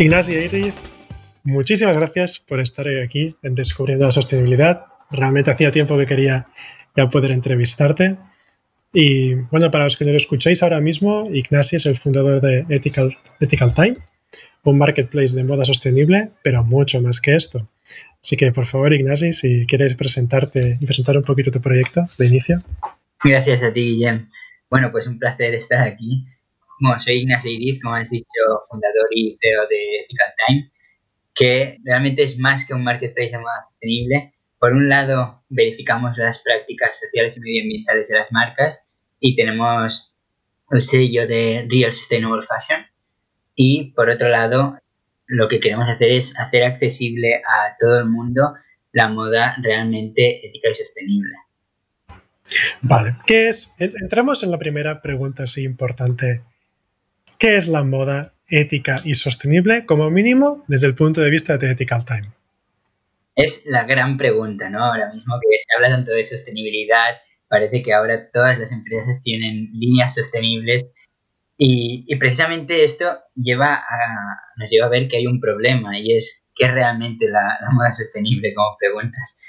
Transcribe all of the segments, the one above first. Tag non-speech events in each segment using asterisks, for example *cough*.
Ignacio Iris, muchísimas gracias por estar aquí en Descubriendo la Sostenibilidad. Realmente hacía tiempo que quería ya poder entrevistarte. Y bueno, para los que no lo escucháis ahora mismo, Ignacio es el fundador de Ethical, Ethical Time, un marketplace de moda sostenible, pero mucho más que esto. Así que, por favor, Ignacio, si quieres presentarte y presentar un poquito tu proyecto de inicio. Gracias a ti, Guillem. Bueno, pues un placer estar aquí bueno, soy Ignacio Iriz, como has dicho, fundador y CEO de Ethical Time, que realmente es más que un marketplace de moda sostenible. Por un lado, verificamos las prácticas sociales y medioambientales de las marcas y tenemos el sello de Real Sustainable Fashion. Y por otro lado, lo que queremos hacer es hacer accesible a todo el mundo la moda realmente ética y sostenible. Vale, ¿qué es? Entramos en la primera pregunta así importante ¿Qué es la moda ética y sostenible, como mínimo, desde el punto de vista de Ethical Time? Es la gran pregunta, ¿no? Ahora mismo que se habla tanto de sostenibilidad, parece que ahora todas las empresas tienen líneas sostenibles y, precisamente esto lleva a, nos lleva a ver que hay un problema y es ¿qué es realmente la moda sostenible, como preguntas?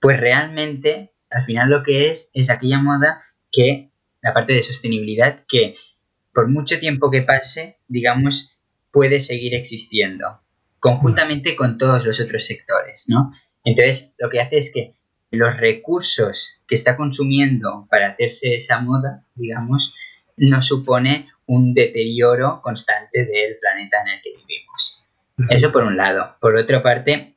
Pues realmente, al final lo que es es aquella moda que, la parte de sostenibilidad, que por mucho tiempo que pase, digamos, puede seguir existiendo, conjuntamente con todos los otros sectores, ¿no? Entonces, lo que hace es que los recursos que está consumiendo para hacerse esa moda, digamos, no supone un deterioro constante del planeta en el que vivimos. Eso por un lado. Por otra parte,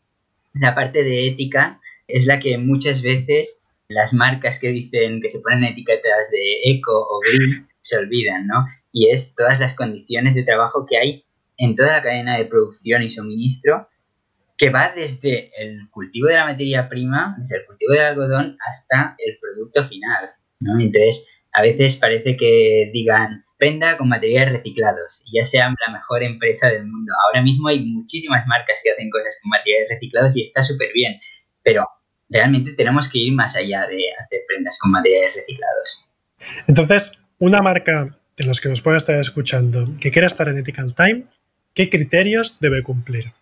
la parte de ética es la que muchas veces las marcas que dicen que se ponen etiquetas de eco o green se olvidan, ¿no? Y es todas las condiciones de trabajo que hay en toda la cadena de producción y suministro, que va desde el cultivo de la materia prima, desde el cultivo del algodón hasta el producto final, ¿no? Entonces, a veces parece que digan prenda con materiales reciclados y ya sean la mejor empresa del mundo. Ahora mismo hay muchísimas marcas que hacen cosas con materiales reciclados y está súper bien, pero realmente tenemos que ir más allá de hacer prendas con materiales reciclados. Entonces, una marca de los que nos pueda estar escuchando que quiera estar en Ethical Time, ¿qué criterios debe cumplir?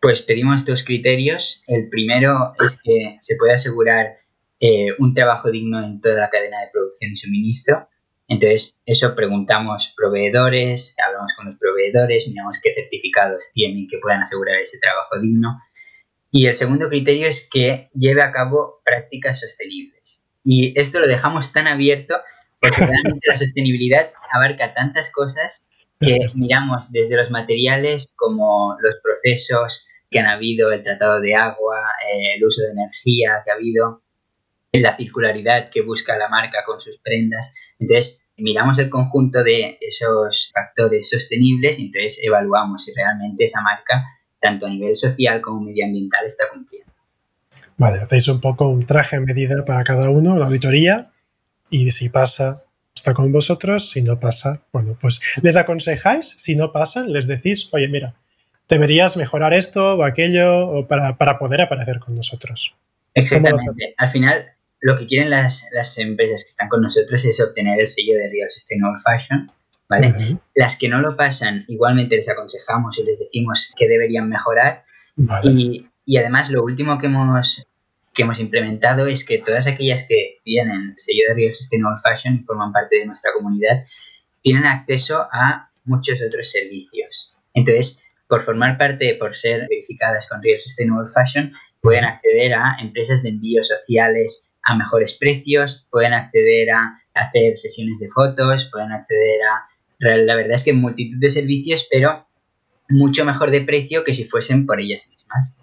Pues pedimos dos criterios. El primero es que se pueda asegurar eh, un trabajo digno en toda la cadena de producción y suministro. Entonces, eso preguntamos proveedores, hablamos con los proveedores, miramos qué certificados tienen que puedan asegurar ese trabajo digno. Y el segundo criterio es que lleve a cabo prácticas sostenibles. Y esto lo dejamos tan abierto porque realmente la sostenibilidad abarca tantas cosas que miramos desde los materiales como los procesos que han habido, el tratado de agua, eh, el uso de energía que ha habido, la circularidad que busca la marca con sus prendas. Entonces, miramos el conjunto de esos factores sostenibles y entonces evaluamos si realmente esa marca, tanto a nivel social como medioambiental, está cumpliendo. Vale, hacéis un poco un traje a medida para cada uno, la auditoría, y si pasa, está con vosotros, si no pasa, bueno, pues les aconsejáis, si no pasa, les decís, oye, mira, deberías mejorar esto o aquello o para, poder aparecer con nosotros. Exactamente. Al final, lo que quieren las, empresas que están con nosotros es obtener el sello de Real Sustainable Fashion, ¿vale? Las que no lo pasan, igualmente les aconsejamos y les decimos que deberían mejorar. Y, y, además, lo último que hemos que hemos implementado es que todas aquellas que tienen sello de Real Sustainable Fashion y forman parte de nuestra comunidad tienen acceso a muchos otros servicios. Entonces, por formar parte, por ser verificadas con Real Sustainable Fashion, pueden acceder a empresas de envíos sociales a mejores precios, pueden acceder a hacer sesiones de fotos, pueden acceder a, la verdad es que multitud de servicios, pero mucho mejor de precio que si fuesen por ellas mismas.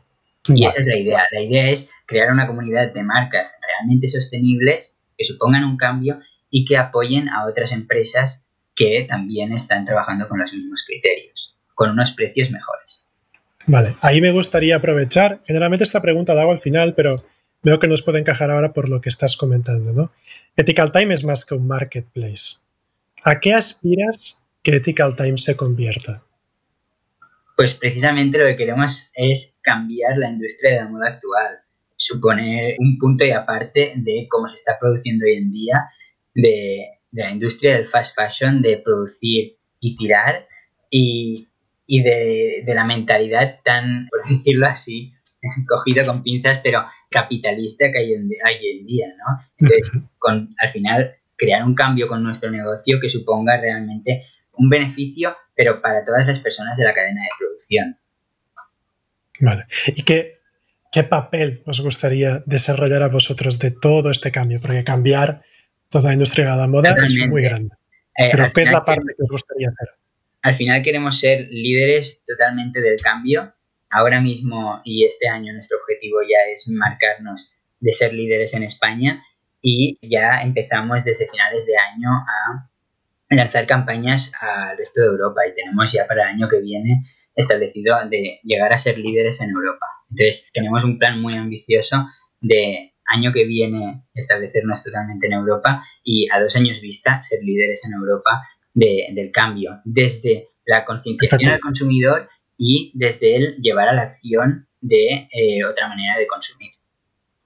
Y esa es la idea. La idea es crear una comunidad de marcas realmente sostenibles que supongan un cambio y que apoyen a otras empresas que también están trabajando con los mismos criterios. con unos precios mejores. Vale, ahí me gustaría aprovechar. Generalmente esta pregunta la hago al final, pero veo que nos puede encajar ahora por lo que estás comentando, ¿no? Ethical Time es más que un marketplace. ¿A qué aspiras que Ethical Time se convierta? Pues precisamente lo que queremos es cambiar la industria de la moda actual, suponer un punto y aparte de cómo se está produciendo hoy en día, de, la industria del fast fashion, de producir y tirar, y, de, la mentalidad tan, por decirlo así, *laughs* cogido con pinzas, pero capitalista que hay en, en día, ¿no? Entonces, con, al final, crear un cambio con nuestro negocio que suponga realmente un beneficio, pero para todas las personas de la cadena de producción. Vale. ¿Y qué, qué papel os gustaría desarrollar a vosotros de todo este cambio? Porque cambiar toda la industria de la moda es muy grande. Eh, pero ¿qué es la parte que os gustaría hacer? Al final queremos ser líderes totalmente del cambio. Ahora mismo y este año nuestro objetivo ya es marcarnos de ser líderes en España y ya empezamos desde finales de año a lanzar campañas al resto de Europa y tenemos ya para el año que viene establecido de llegar a ser líderes en Europa. Entonces tenemos un plan muy ambicioso de año que viene establecernos totalmente en Europa y a dos años vista ser líderes en Europa del cambio, desde la concienciación al consumidor y desde el llevar a la acción de eh, otra manera de consumir.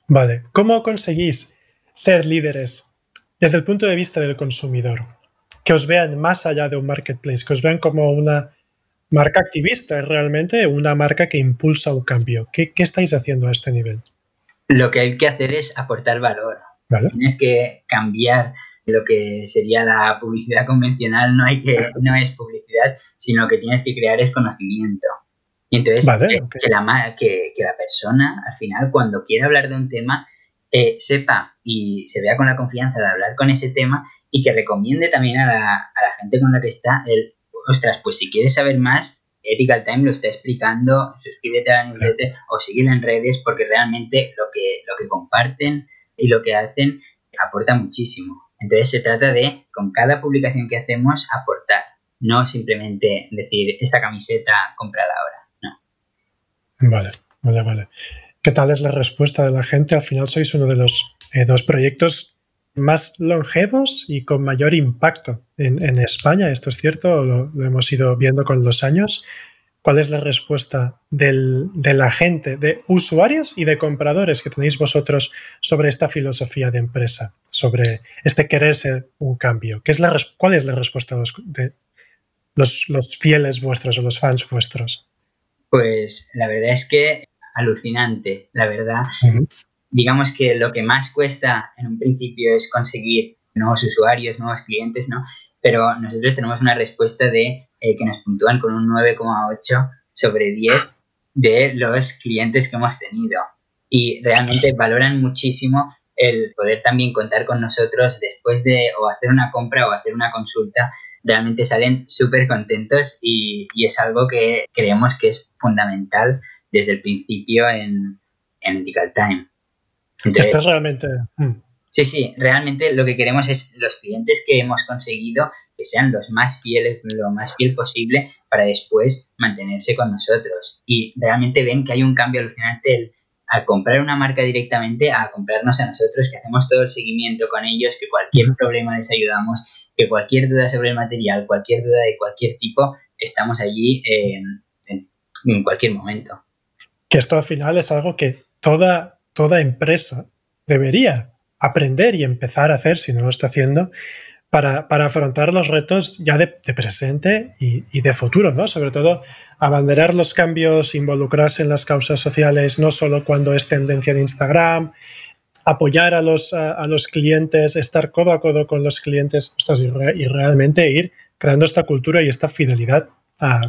Vale, ¿cómo conseguís ser líderes desde el punto de vista del consumidor? Que os vean más allá de un marketplace, que os vean como una marca activista, realmente una marca que impulsa un cambio. ¿Qué, qué estáis haciendo a este nivel? Lo que hay que hacer es aportar valor. Tienes que cambiar lo que sería la publicidad convencional, no, hay que, no es publicidad, sino que tienes que crear es conocimiento. Y entonces que, la, que, la persona, al final, cuando quiera hablar de un tema, eh, sepa y se vea con la confianza de hablar con ese tema y que recomiende también a la, a la gente con la que está el, ostras, pues si quieres saber más, Ethical Time lo está explicando, suscríbete a la newsletter o síguela en redes porque realmente lo que, lo que comparten y lo que hacen aporta muchísimo. Entonces se trata de, con cada publicación que hacemos, aportar, no simplemente decir, esta camiseta, cómprala ahora, no. Vale, vale, vale. ¿Qué tal es la respuesta de la gente? Al final sois uno de los eh, dos proyectos más longevos y con mayor impacto en, España. Esto es cierto, lo, hemos ido viendo con los años. ¿Cuál es la respuesta de la gente, de usuarios y de compradores que tenéis vosotros sobre esta filosofía de empresa, sobre este querer ser un cambio? ¿Qué es la, ¿Cuál es la respuesta de los, los fieles vuestros o los fans vuestros? Pues la verdad es que alucinante, la verdad digamos que lo que más cuesta en un principio es conseguir nuevos usuarios, nuevos clientes, ¿no? Pero nosotros tenemos una respuesta de eh, que nos puntúan con un 9,8 sobre 10 de los clientes que hemos tenido. Y realmente valoran muchísimo el poder también contar con nosotros después de o hacer una compra o hacer una consulta. Realmente salen súper contentos y, y, es algo que creemos que es fundamental desde el principio en, en Ethical Time. Esto es realmente... Mm. Sí, sí, realmente lo que queremos es los clientes que hemos conseguido que sean los más fieles, lo más fiel posible para después mantenerse con nosotros. Y realmente ven que hay un cambio alucinante al comprar una marca directamente a comprarnos a nosotros, que hacemos todo el seguimiento con ellos, que cualquier problema les ayudamos, que cualquier duda sobre el material, cualquier duda de cualquier tipo, estamos allí en, en cualquier momento. Que esto al final es algo que toda toda empresa debería aprender y empezar a hacer, si no lo está haciendo, para, afrontar los retos ya de, presente y, de futuro, ¿no? Sobre todo, abanderar los cambios, involucrarse en las causas sociales, no solo cuando es tendencia de Instagram, apoyar a los, a, los clientes, estar codo a codo con los clientes y, realmente ir creando esta cultura y esta fidelidad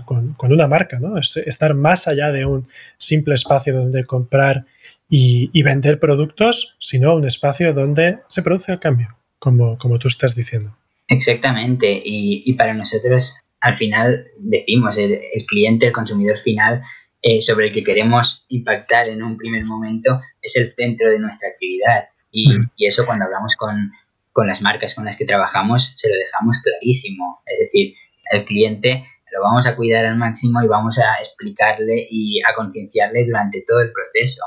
con, con, una marca, ¿no? Es estar más allá de un simple espacio donde comprar y, vender productos, sino un espacio donde se produce el cambio, como, como tú estás diciendo. Exactamente, y, para nosotros al final decimos, el, cliente, el consumidor final eh, sobre el que queremos impactar en un primer momento es el centro de nuestra actividad. Y, y eso cuando hablamos con, con, las marcas con las que trabajamos se lo dejamos clarísimo. Es decir, el cliente lo vamos a cuidar al máximo y vamos a explicarle y a concienciarle durante todo el proceso.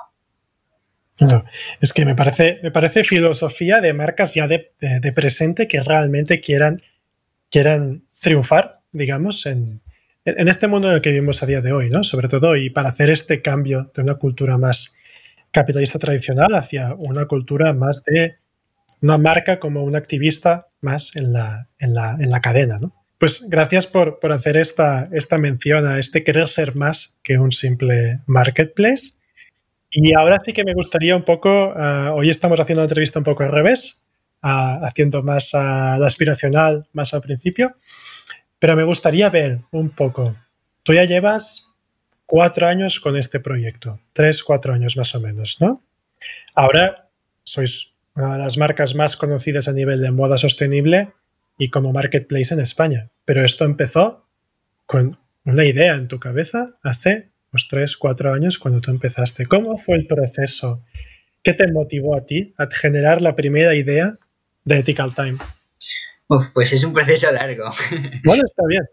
Es que me parece, me parece filosofía de marcas ya de, presente que realmente quieran, quieran triunfar, digamos, en, en este mundo en el que vivimos a día de hoy, ¿no? Sobre todo, y para hacer este cambio de una cultura más capitalista tradicional hacia una cultura más de una marca como un activista más en la, en la, en la cadena, ¿no? Pues gracias por, por, hacer esta, esta mención a este querer ser más que un simple marketplace. Y ahora sí que me gustaría un poco, uh, hoy estamos haciendo una entrevista un poco al revés, uh, haciendo más a la aspiracional, más al principio, pero me gustaría ver un poco, tú ya llevas cuatro años con este proyecto, tres, cuatro años más o menos, ¿no? Ahora sois una de las marcas más conocidas a nivel de moda sostenible y como marketplace en España. Pero esto empezó con una idea en tu cabeza hace tres, cuatro años cuando tú empezaste. ¿Cómo fue el proceso? ¿Qué te motivó a ti a generar la primera idea de Ethical Time? Uf, pues es un proceso largo. *laughs* Bueno, está bien.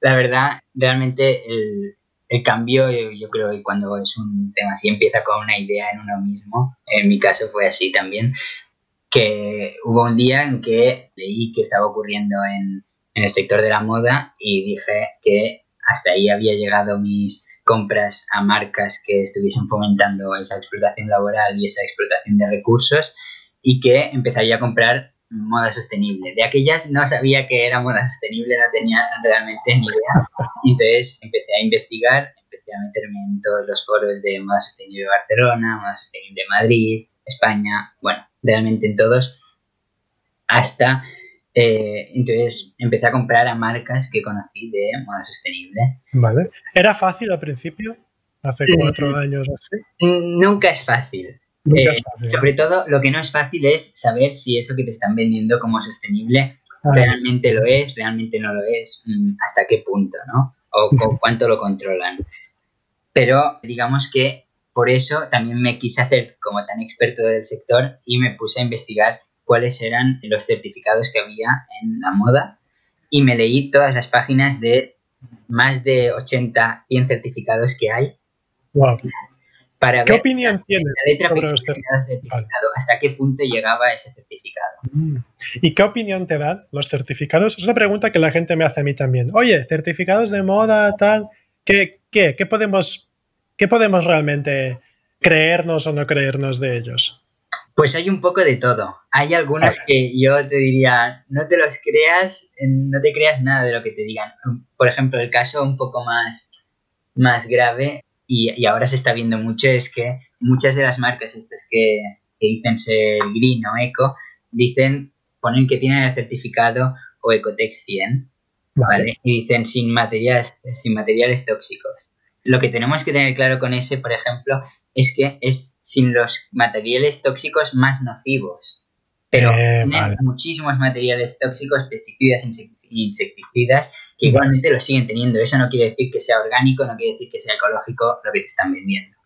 la verdad, realmente el, cambio, yo, creo que cuando es un tema así empieza con una idea en uno mismo. En mi caso fue así también, que hubo un día en que leí que estaba ocurriendo en, en el sector de la moda y dije que hasta ahí había llegado mis compras a marcas que estuviesen fomentando esa explotación laboral y esa explotación de recursos y que empezaría a comprar moda sostenible. De aquellas no sabía que era moda sostenible, no tenía realmente ni idea. Entonces empecé a investigar, empecé a meterme en todos los foros de moda sostenible Barcelona, moda sostenible Madrid, España, bueno, realmente en todos, hasta eh, entonces empecé a comprar a marcas que conocí de moda sostenible. Vale. ¿Era fácil al principio? Hace cuatro años o así. Nunca es fácil. Eh, sobre todo, lo que no es fácil es saber si eso que te están vendiendo como sostenible ah. realmente lo es, realmente no lo es, mm, hasta qué punto, ¿no? O, *laughs* cuánto lo controlan. Pero digamos que por eso también me quise hacer como tan experto del sector y me puse a investigar cuáles eran los certificados que había en la moda y me leí todas las páginas de más de 80, 100 certificados que hay. Wow. ¿Qué opinión tienes sobre los certificados? ¿Hasta qué punto llegaba ese certificado? Mm. ¿Y qué opinión te dan los certificados? Es una pregunta que la gente me hace a mí también. Oye, certificados de moda, tal, ¿qué, qué, qué podemos, qué podemos realmente creernos o no creernos de ellos? Pues hay un poco de todo. Hay algunos que yo te diría, no te los creas, no te creas nada de lo que te digan. Por ejemplo, el caso un poco más, más grave y, ahora se está viendo mucho es que muchas de las marcas estas que, dicen ser green o eco, dicen, ponen que tienen el certificado o Ecotex 100, ¿vale? Y dicen sin materiales, sin materiales tóxicos. Lo que tenemos que tener claro con ese, por ejemplo, es que es sin los materiales tóxicos más nocivos. Pero eh, tienen muchísimos materiales tóxicos, pesticidas, insecticidas, que igualmente lo siguen teniendo. Eso no quiere decir que sea orgánico, no quiere decir que sea ecológico lo que te están vendiendo,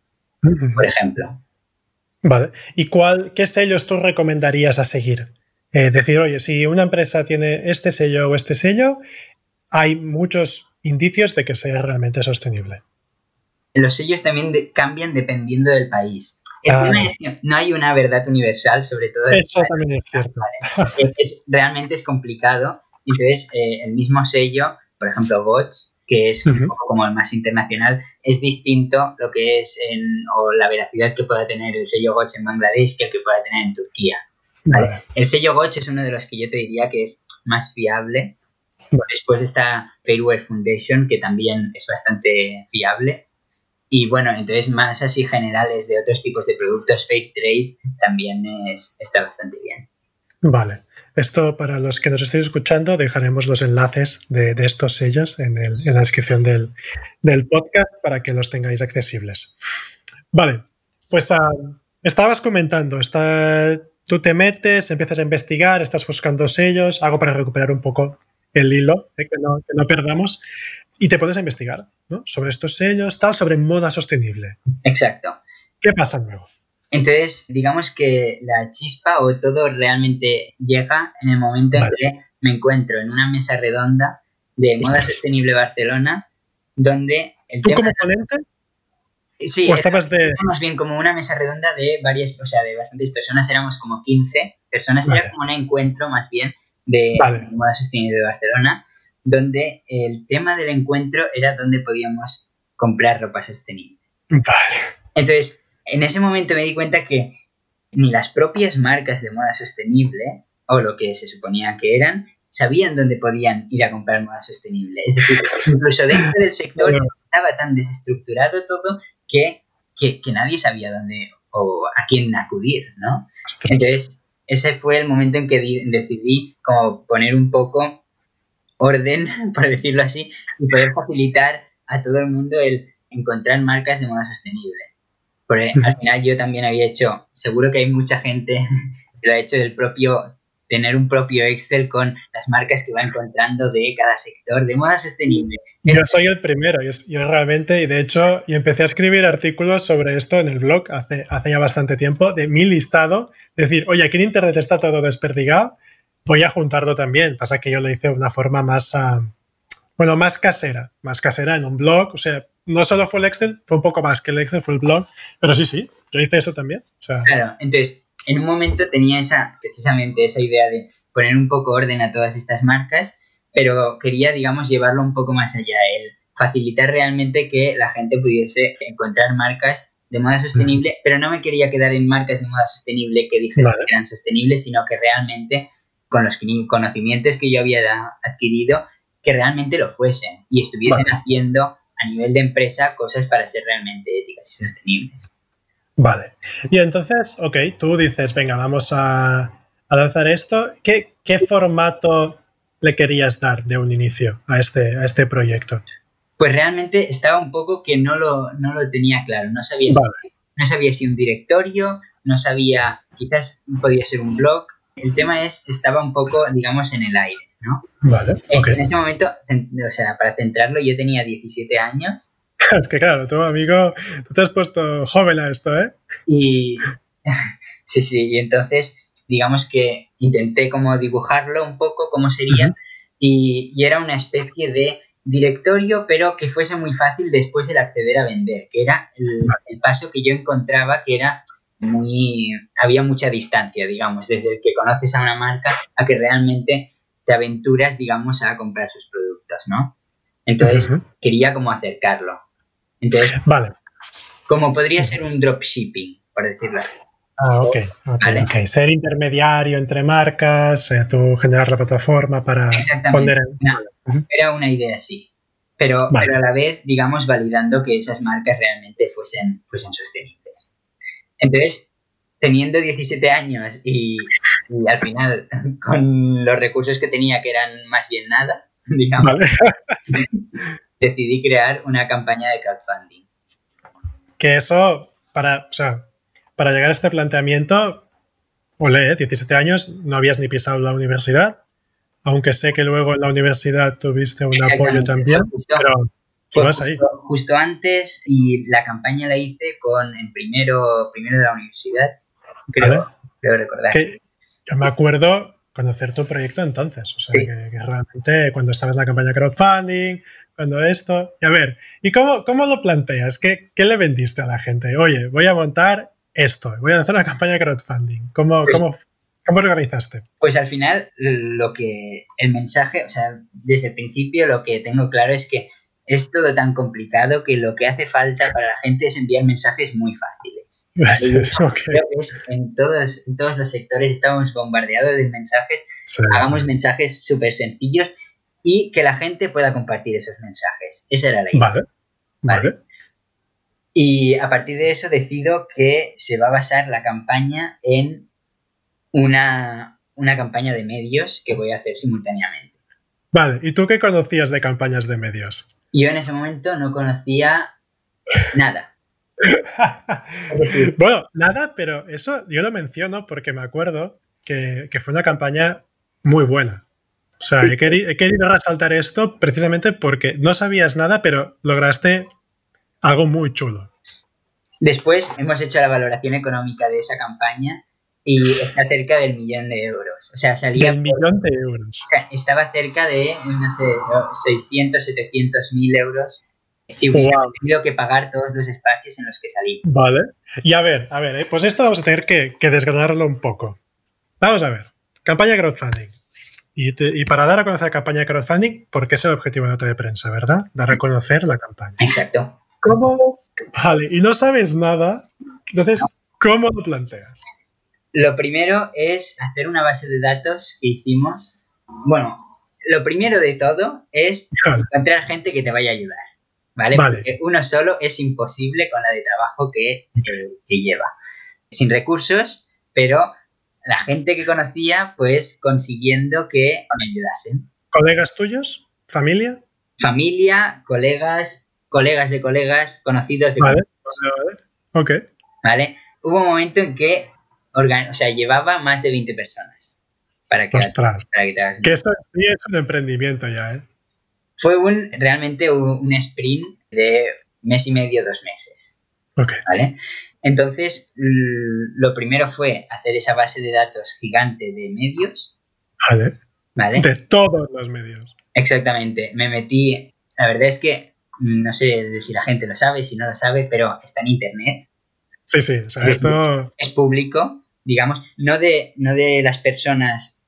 por ejemplo. Vale. ¿Y cuál, qué sellos tú recomendarías a seguir? Eh, decir, oye, si una empresa tiene este sello o este sello, hay muchos indicios de que sea realmente sostenible. Los sellos también cambian dependiendo del país. El problema es que no hay una verdad universal, sobre todo. Eso también es cierto. realmente es complicado entonces, eh, el mismo sello, por ejemplo, Bots, que es un poco como el más internacional, es distinto lo que es en, o la veracidad que pueda tener el sello Bots en Bangladesh que el que pueda tener en Turquía. El sello Bots es uno de los que yo te diría que es más fiable. Después está Fairware Foundation, que también es bastante fiable. Y bueno, entonces más así generales de otros tipos de productos, Fair Trade también es, está bastante bien. Vale. Esto, para los que nos estén escuchando, dejaremos los enlaces de, estos sellos en, la descripción del, podcast para que los tengáis accesibles. Vale, pues ah, estabas comentando, está, tú te metes, empiezas a investigar, estás buscando sellos, hago para recuperar un poco el hilo, eh, que, no, que, no, perdamos, y te pones a investigar ¿no? sobre estos sellos, tal, sobre moda sostenible. Exacto. ¿Qué pasa luego? Entonces, digamos que la chispa o todo realmente llega en el momento en que me encuentro en una mesa redonda de Moda Sostenible Barcelona, donde el ¿Tú como ponente? Sí, estabas de... más bien como una mesa redonda de varias, o sea, de bastantes personas, éramos como 15 personas, era como un encuentro más bien de Moda Sostenible de Barcelona, donde el tema del encuentro era donde podíamos comprar ropa sostenible. Vale. Entonces, en ese momento me di cuenta que ni las propias marcas de moda sostenible, o lo que se suponía que eran, sabían dónde podían ir a comprar moda sostenible. Es decir, *laughs* incluso dentro del sector estaba tan desestructurado todo que, nadie sabía dónde o a quién acudir, ¿no? Entonces, ese fue el momento en que decidí como poner un poco orden, *laughs* por decirlo así, y poder facilitar a todo el mundo el encontrar marcas de moda sostenible. Porque al final yo también había hecho, seguro que hay mucha gente *laughs* que lo ha hecho del propio, tener un propio Excel con las marcas que va encontrando de cada sector de moda sostenible. Yo soy el primero, yo, realmente, y de hecho, y empecé a escribir artículos sobre esto en el blog hace, hace ya bastante tiempo, de mi listado, decir, oye, aquí en Internet está todo desperdigado, voy a juntarlo también. Pasa que yo lo hice de una forma más, ah, bueno, más casera, más casera en un blog, o sea, no solo fue el Excel, fue un poco más que el Excel, fue el blog, pero sí, sí, yo hice eso también. Claro, entonces, en un momento tenía esa, precisamente esa idea de poner un poco orden a todas estas marcas, pero quería, digamos, llevarlo un poco más allá, el facilitar realmente que la gente pudiese encontrar marcas de moda sostenible, pero no me quería quedar en marcas de moda sostenible que dijesen que eran sostenibles, sino que realmente con los conocimientos que yo había adquirido, que realmente lo fuesen y estuviesen haciendo a nivel de empresa cosas para ser realmente éticas y sostenibles. Vale. Y entonces, ok, tú dices, venga, vamos a, lanzar esto. ¿Qué, ¿Qué, formato le querías dar de un inicio a este, a este proyecto? Pues realmente estaba un poco que no lo, no lo tenía claro. No sabía, si, no sabía si un directorio, no sabía, quizás podía ser un blog. El tema es, estaba un poco, digamos, en el aire. ¿no? Vale. En ese momento, o sea, para centrarlo, yo tenía 17 años. *laughs* Es que claro, tu amigo, tú te has puesto joven a esto, ¿eh? Y *laughs* sí, sí, y entonces, digamos que intenté como dibujarlo un poco, cómo sería, y, era una especie de directorio, pero que fuese muy fácil después el acceder a vender, que era el, el paso que yo encontraba que era muy, había mucha distancia, digamos, desde el que conoces a una marca a que realmente te aventuras, digamos, a comprar sus productos, ¿no? Entonces, quería como acercarlo. Entonces, vale. como podría ser un dropshipping, por decirlo así. Ah, ok. okay, Ser intermediario entre marcas, eh, tú generar la plataforma para poner en... Era una idea así. Pero, pero a la vez, digamos, validando que esas marcas realmente fuesen, fuesen sostenibles. Entonces, teniendo 17 años y, al final *laughs* con los recursos que tenía, que eran más bien nada, *laughs* digamos, *laughs* decidí crear una campaña de crowdfunding. Que eso, para, o sea, para llegar a este planteamiento, ole, 17 años, no habías ni pisado la universidad, aunque sé que luego en la universidad tuviste un apoyo también, pero vas ahí. Justo, antes y la campaña la hice con en primero, primero de la universidad creo, recordar. yo me acuerdo conocer tu proyecto entonces, o sea, que, realmente cuando estabas en la campaña crowdfunding, cuando esto, y a ver, ¿y cómo, cómo lo planteas? ¿Qué, ¿Qué, le vendiste a la gente? Oye, voy a montar esto, voy a hacer una campaña crowdfunding. ¿Cómo, pues cómo, cómo organizaste? Pues al final, lo que, el mensaje, o sea, desde el principio lo que tengo claro es que es todo tan complicado que lo que hace falta para la gente es enviar mensajes muy fáciles. *laughs* en, todos, en todos los sectores estamos bombardeados de mensajes. Hagamos mensajes súper sencillos y que la gente pueda compartir esos mensajes. Esa era la idea. Vale. Vale. Y a partir de eso decido que se va a basar la campaña en una, una campaña de medios que voy a hacer simultáneamente. Vale, ¿y tú qué conocías de campañas de medios? Yo en ese momento no conocía nada. *laughs* bueno, nada, pero eso yo lo menciono porque me acuerdo que, fue una campaña muy buena. O sea, he, querido, resaltar esto precisamente porque no sabías nada, pero lograste algo muy chulo. Después hemos hecho la valoración económica de esa campaña y está cerca del millón de euros. O sea, salía... Del millón de euros. O sea, estaba cerca de, no sé, 600, 700 mil euros si hubiera tenido que pagar todos los espacios en los que salí. Vale. Y a ver, a ver, eh, pues esto vamos a tener que, desgranarlo un poco. Vamos a ver. Campaña crowdfunding. Y, para dar a conocer campaña crowdfunding, porque es el objetivo de nota de prensa, ¿verdad? Dar a conocer la campaña. Exacto. ¿Cómo? Vale, y no sabes nada. Entonces, ¿cómo lo planteas? Lo primero es hacer una base de datos que hicimos. Bueno, lo primero de todo es encontrar gente que te vaya a ayudar. ¿vale? Porque uno solo es imposible con la de trabajo que, lleva. Sin recursos, pero la gente que conocía, pues consiguiendo que me ayudasen. ¿Colegas tuyos? ¿Familia? Familia, colegas, colegas de colegas, conocidos de vale, Vale, Ok. ¿Vale? Hubo un momento en que o sea, llevaba más de 20 personas. Para que, Ostras. que te hagas que eso sí es un emprendimiento ya, ¿eh? Fue un, realmente un, sprint de mes y medio, dos meses. ¿Vale? Entonces, lo primero fue hacer esa base de datos gigante de medios. Vale. ¿Vale? De todos los medios. Exactamente. Me metí. La verdad es que no sé si la gente lo sabe, si no lo sabe, pero está en internet. Sí, sí. O sea, esto... Es público, digamos, no de, no de las personas,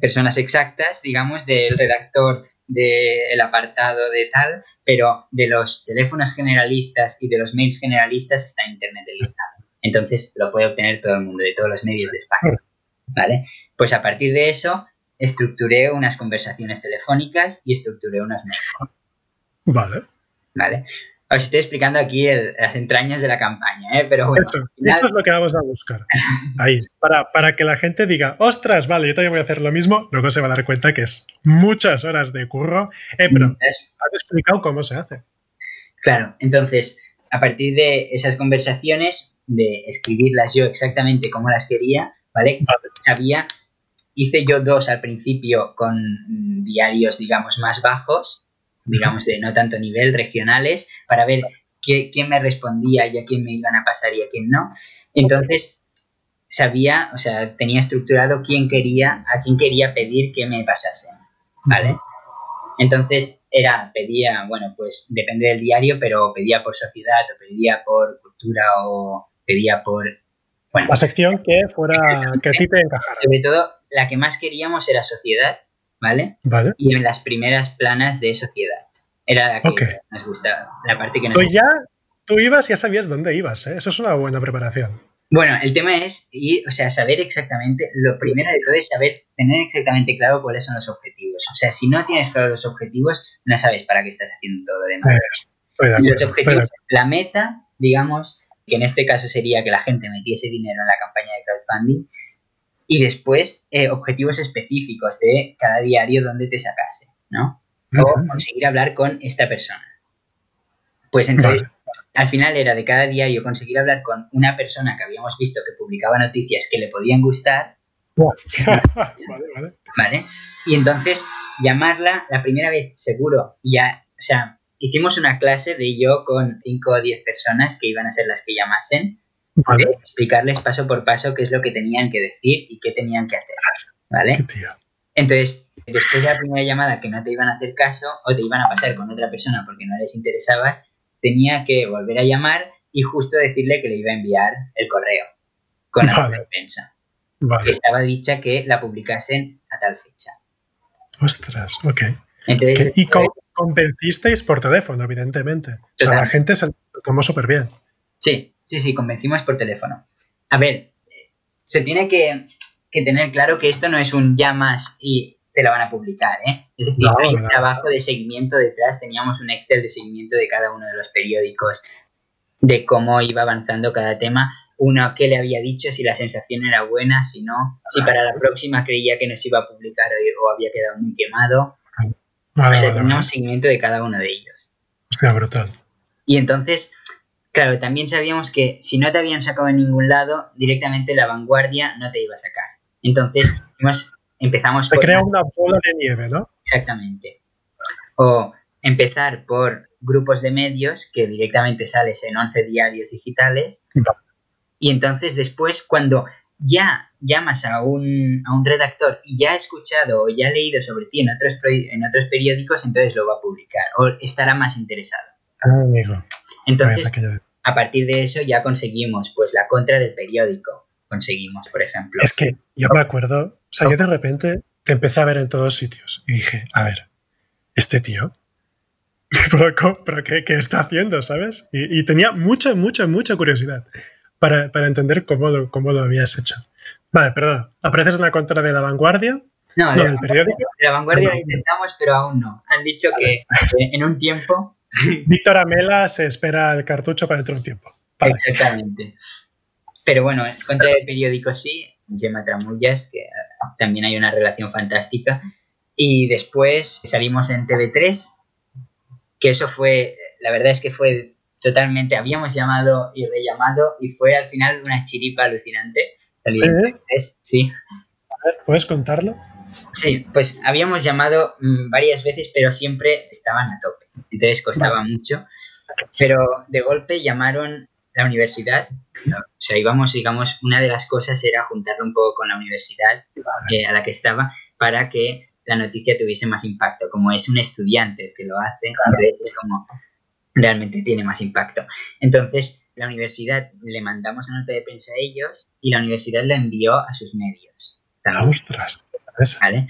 personas exactas, digamos, del redactor del apartado de tal, pero de los teléfonos generalistas y de los mails generalistas está en Internet el listado. Entonces lo puede obtener todo el mundo, de todos los medios de España. ¿Vale? Pues a partir de eso estructuré unas conversaciones telefónicas y estructuré unos mails. Vale. ¿Vale? Os estoy explicando aquí las entrañas de la campaña, ¿eh? pero bueno. Eso, es lo que vamos a buscar. *laughs* Ahí. Para, para, que la gente diga, ostras, vale, yo también voy a hacer lo mismo, luego se va a dar cuenta que es muchas horas de curro. Eh, pero has explicado cómo se hace. Claro, entonces, a partir de esas conversaciones, de escribirlas yo exactamente como las quería, ¿vale? vale. Sabía, hice yo dos al principio con diarios, digamos, más bajos digamos, de no tanto nivel, regionales, para ver quién me respondía y a quién me iban a pasar y a quién no. Entonces, sabía, o sea, tenía estructurado quién quería, a quién quería pedir que me pasasen, ¿vale? Entonces, era, pedía, bueno, pues depende del diario, pero pedía por sociedad o pedía por cultura o pedía por... Bueno, la sección que fuera, *laughs* que a ti te encajara. Sobre todo, la que más queríamos era sociedad ¿vale? Vale. Y en las primeras planas de sociedad. Era la que nos gustaba, la parte que nos Tú ya, tú ibas ya sabías dónde ibas, ¿eh? Eso es una buena preparación. Bueno, el tema es ir, o sea, saber exactamente, lo primero de todo es saber, tener exactamente claro cuáles son los objetivos. O sea, si no tienes claro los objetivos, no sabes para qué estás haciendo todo lo demás. y los objetivos, la meta, digamos, que en este caso sería que la gente metiese dinero en la campaña de crowdfunding, y después eh, objetivos específicos de cada diario donde te sacase, ¿no? O conseguir hablar con esta persona. Pues entonces, al final era de cada diario conseguir hablar con una persona que habíamos visto que publicaba noticias que le podían gustar. *laughs* vale, vale. Vale. Y entonces llamarla la primera vez seguro, ya, o sea, hicimos una clase de yo con 5 o 10 personas que iban a ser las que llamasen explicarles paso por paso qué es lo que tenían que decir y qué tenían que hacer. ¿Vale? Entonces, después de la primera llamada que no te iban a hacer caso o te iban a pasar con otra persona porque no les interesabas, tenía que volver a llamar y justo decirle que le iba a enviar el correo con la recompensa. Que estaba dicha que la publicasen a tal fecha. Ostras, ok. y pues, convencisteis por teléfono, evidentemente. O sea, la gente se lo tomó súper bien. Sí, Sí, sí, convencimos por teléfono. A ver, se tiene que, tener claro que esto no es un ya más y te la van a publicar, ¿eh? Es decir, hay un trabajo de seguimiento detrás, teníamos un Excel de seguimiento de cada uno de los periódicos, de cómo iba avanzando cada tema, uno qué le había dicho, si la sensación era buena, si no, si para la próxima creía que nos iba a publicar o, había quedado muy quemado. o sea, teníamos seguimiento de cada uno de ellos. Hostia, brutal. Y entonces, Claro, también sabíamos que si no te habían sacado en ningún lado, directamente la vanguardia no te iba a sacar. Entonces, empezamos Se crea una bola de nieve, ¿no? Exactamente. O empezar por grupos de medios que directamente sales en 11 diarios digitales. Y entonces después, cuando ya llamas a un, a un redactor y ya ha escuchado o ya ha leído sobre ti en otros, en otros periódicos, entonces lo va a publicar o estará más interesado. Ah, amigo. Entonces, a partir de eso ya conseguimos pues la contra del periódico. Conseguimos, por ejemplo. Es que yo me acuerdo, o sea, yo de repente te empecé a ver en todos sitios y dije, a ver, este tío, *laughs* pero, qué, está haciendo, sabes? Y, tenía mucha, mucha, mucha curiosidad para, entender cómo lo, cómo lo habías hecho. Vale, perdón. ¿Apareces en la contra de la vanguardia? No, del periódico. De la vanguardia lo intentamos, pero aún no. Han dicho que en un tiempo. Víctor Amela se espera el cartucho para dentro de un tiempo. Exactamente. Pero bueno, contra el periódico sí, Gemma Tramullas, que también hay una relación fantástica. Y después salimos en TV3, que eso fue, la verdad es que fue totalmente, habíamos llamado y rellamado y fue al final una chiripa alucinante. ¿Sí? sí. ¿Puedes contarlo? Sí, pues habíamos llamado mm, varias veces, pero siempre estaban a tope. Entonces costaba mucho. Pero de golpe llamaron la universidad. O sea, íbamos, digamos, una de las cosas era juntarlo un poco con la universidad eh, a la que estaba para que la noticia tuviese más impacto. Como es un estudiante que lo hace, entonces es como realmente tiene más impacto. Entonces, la universidad le mandamos la nota de prensa a ellos y la universidad la envió a sus medios. ¡Ostras! ¿Vale?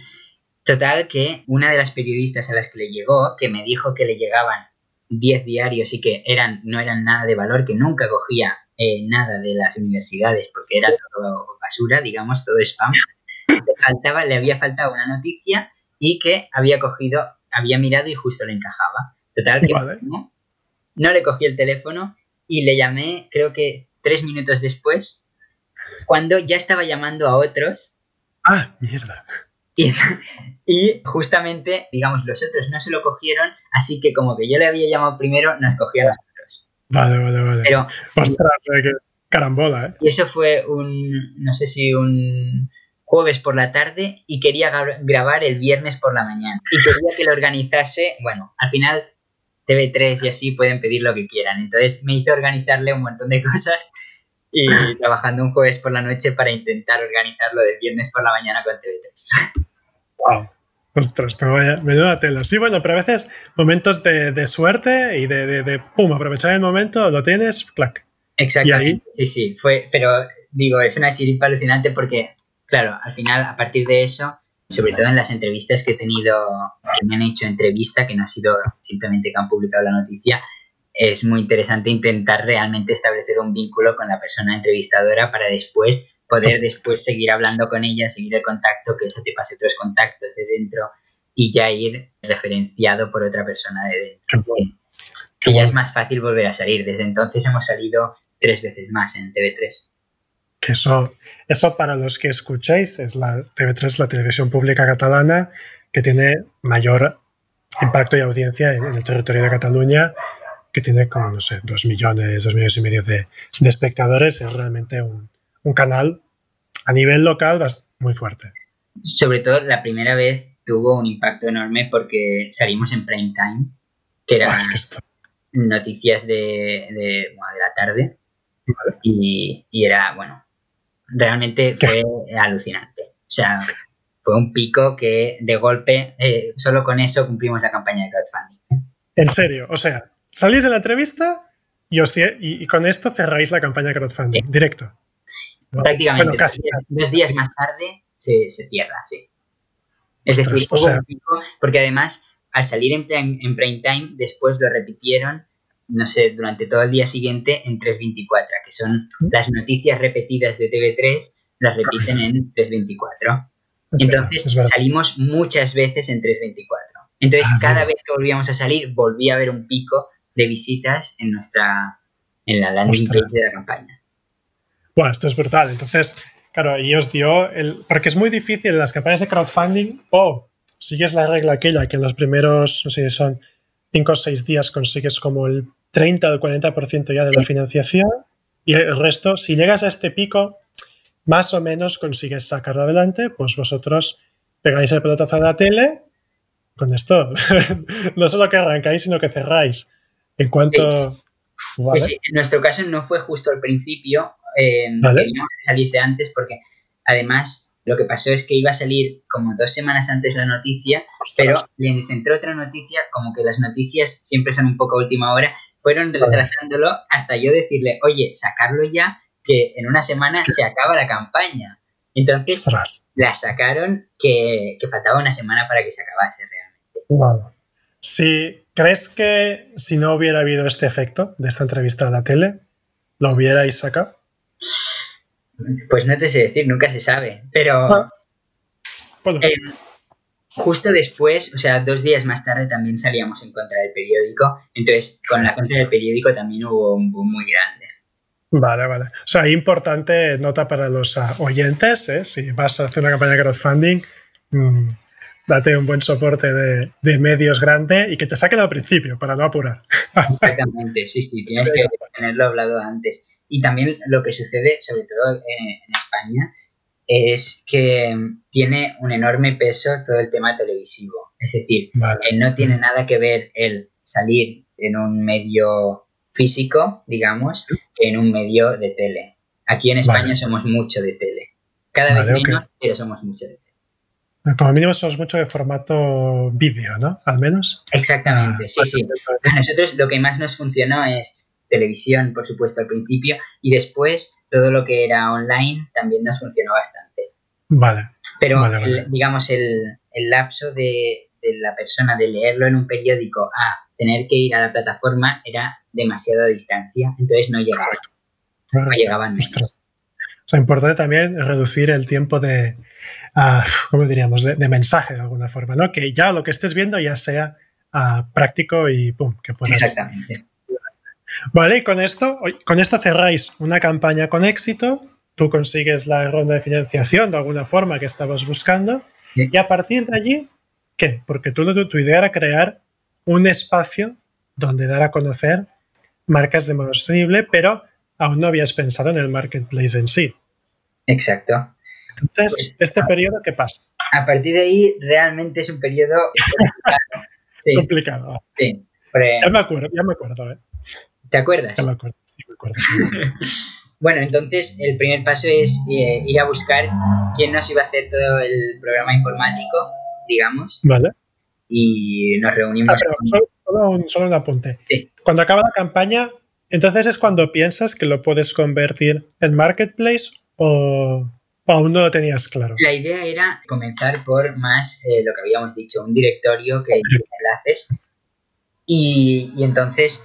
Total que una de las periodistas a las que le llegó, que me dijo que le llegaban 10 diarios y que eran, no eran nada de valor, que nunca cogía eh, nada de las universidades porque era todo basura, digamos, todo spam. Le, faltaba, le había faltado una noticia y que había cogido, había mirado y justo le encajaba. Total que no, no le cogí el teléfono y le llamé, creo que tres minutos después, cuando ya estaba llamando a otros. Ah, mierda. Y, justamente, digamos, los otros no se lo cogieron, así que como que yo le había llamado primero, nos cogió a nosotros. Vale, vale, vale. Pero, Ostras, qué carambola, ¿eh? Y eso fue un, no sé si un jueves por la tarde y quería grabar el viernes por la mañana. Y quería que lo organizase, bueno, al final TV3 y así pueden pedir lo que quieran. Entonces me hizo organizarle un montón de cosas y trabajando un jueves por la noche para intentar organizarlo de viernes por la mañana con TV3. Wow. Ostras, te voy a, menuda tela. Sí, bueno, pero a veces momentos de, suerte y de, de, pum, aprovechar el momento, lo tienes, clac. Exactamente. Sí, sí, fue, pero digo, es una chiripa alucinante porque, claro, al final, a partir de eso, sobre todo en las entrevistas que he tenido, que me han hecho entrevista, que no ha sido simplemente que han publicado la noticia, es muy interesante intentar realmente establecer un vínculo con la persona entrevistadora para después poder después seguir hablando con ella, seguir el contacto, que eso te pase otros contactos de dentro y ya ir referenciado por otra persona de dentro. Que, ya es más fácil volver a salir. Desde entonces hemos salido tres veces más en TV3. Que eso, eso para los que escucháis es la TV3, la televisión pública catalana, que tiene mayor impacto y audiencia en, el territorio de Cataluña, que tiene como, no sé, dos millones, dos millones y medio de, de espectadores. Es realmente un, un canal a nivel local muy fuerte. Sobre todo la primera vez tuvo un impacto enorme porque salimos en prime time, que era ah, noticias de, de, la tarde. Y, era, bueno, realmente fue alucinante. O sea, fue un pico que de golpe, eh, solo con eso cumplimos la campaña de crowdfunding. En serio, o sea, salís de la entrevista y, y, con esto cerráis la campaña de crowdfunding, directo. Prácticamente. Dos días más tarde se, cierra, sí. Es decir, porque además, al salir en, en, prime time, después lo repitieron, no sé, durante todo el día siguiente en 324, que son las noticias repetidas de TV3, las repiten en 324. Entonces salimos muchas veces en 324. Entonces ah, cada vez que volvíamos a salir volvía a haber un pico de visitas en nuestra en la landing page de la campaña esto es brutal. Entonces, claro, y os dio el. Porque es muy difícil en las campañas de crowdfunding o sigues la regla aquella que en los primeros, no sé, son 5 o 6 días consigues como el 30 o el 40% ya de la financiación y el resto, si llegas a este pico, más o menos consigues sacarlo adelante, pues vosotros pegáis el pelotazo a la tele. Con esto, *laughs* no solo que arrancáis, sino que cerráis. En cuanto. Pues en nuestro caso no fue justo al principio, eh, queríamos que saliese antes porque además lo que pasó es que iba a salir como dos semanas antes la noticia, pero les entró otra noticia, como que las noticias siempre son un poco a última hora, fueron retrasándolo hasta yo decirle, oye, sacarlo ya, que en una semana se acaba la campaña. Entonces la sacaron que, faltaba una semana para que se acabase realmente. Si crees que si no hubiera habido este efecto de esta entrevista a la tele, ¿lo hubierais sacado? Pues no te sé decir, nunca se sabe. Pero ah. eh, justo después, o sea, dos días más tarde también salíamos en contra del periódico. Entonces, con la contra del periódico también hubo un boom muy grande. Vale, vale. O sea, importante nota para los ah, oyentes, ¿eh? si vas a hacer una campaña de crowdfunding, mm, date un buen soporte de, medios grande y que te saquen al principio para no apurar. *laughs* Exactamente, sí, sí, tienes que tenerlo hablado antes. Y también lo que sucede, sobre todo en, España, es que tiene un enorme peso todo el tema televisivo. Es decir, no tiene nada que ver el salir en un medio físico, digamos, que en un medio de tele. Aquí en España somos mucho de tele. Cada vez menos, pero somos mucho de tele. Como mínimo somos mucho de formato vídeo, ¿no? Al menos. Exactamente, ah, sí, sí. A nosotros lo que más nos funcionó es televisión, por supuesto, al principio, y después todo lo que era online también nos funcionó bastante. Vale. Pero, digamos, el, el lapso de, de, la persona de leerlo en un periódico a tener que ir a la plataforma era demasiada distancia, entonces no llegaba. No llegaban O sea, importante también reducir el tiempo de, uh, ¿cómo diríamos?, de, mensaje de alguna forma, ¿no? Que ya lo que estés viendo ya sea ah, práctico y pum, que puedas... Exactamente. Vale, y con esto, con esto cerráis una campaña con éxito, tú consigues la ronda de financiación de alguna forma que estabas buscando, y a partir de allí, ¿qué? Porque tú, tu idea era crear un espacio donde dar a conocer marcas de modo sostenible, pero aún no habías pensado en el marketplace en sí. Exacto. Entonces, pues, ¿este periodo qué pasa? A partir de ahí, realmente es un periodo *laughs* complicado. Sí. complicado. Sí. ya me acuerdo, ya me acuerdo. ¿eh? ¿Te acuerdas? Ya me acuerdo, sí, me acuerdo. *laughs* bueno, entonces el primer paso es eh, ir a buscar quién nos iba a hacer todo el programa informático, digamos. Vale. Y nos reunimos. Ah, solo, un, apunte. Cuando acaba la campaña, entonces es cuando piensas que lo puedes convertir en marketplace o, aún no lo tenías claro. La idea era comenzar por más eh, lo que habíamos dicho, un directorio que enlaces y, y entonces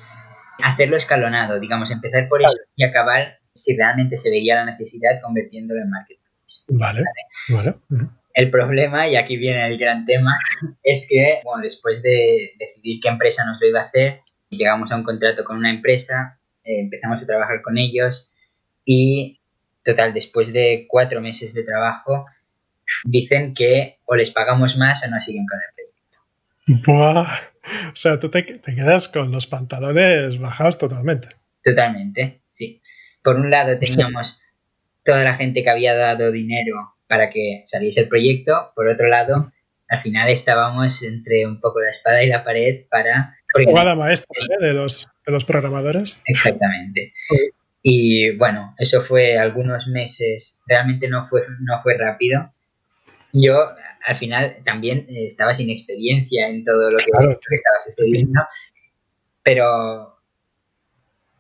hacerlo escalonado, digamos, empezar por eso y acabar si realmente se veía la necesidad convirtiéndolo en marketplace. Vale, vale. El problema, y aquí viene el gran tema, *laughs* es que bueno, después de decidir qué empresa nos lo iba a hacer, llegamos a un contrato con una empresa, eh, empezamos a trabajar con ellos y, total, después de cuatro meses de trabajo, dicen que o les pagamos más o no siguen con el proyecto. Buah. *laughs* O sea, tú te, te quedas con los pantalones bajados totalmente. Totalmente, sí. Por un lado *laughs* teníamos toda la gente que había dado dinero para que saliese el proyecto. Por otro lado, al final estábamos entre un poco la espada y la pared para... Jugada maestra ¿eh? de, los, de los programadores. *laughs* Exactamente. Y bueno, eso fue algunos meses, realmente no fue, no fue rápido. Yo al final también estaba sin experiencia en todo lo que, estabas estudiando, pero,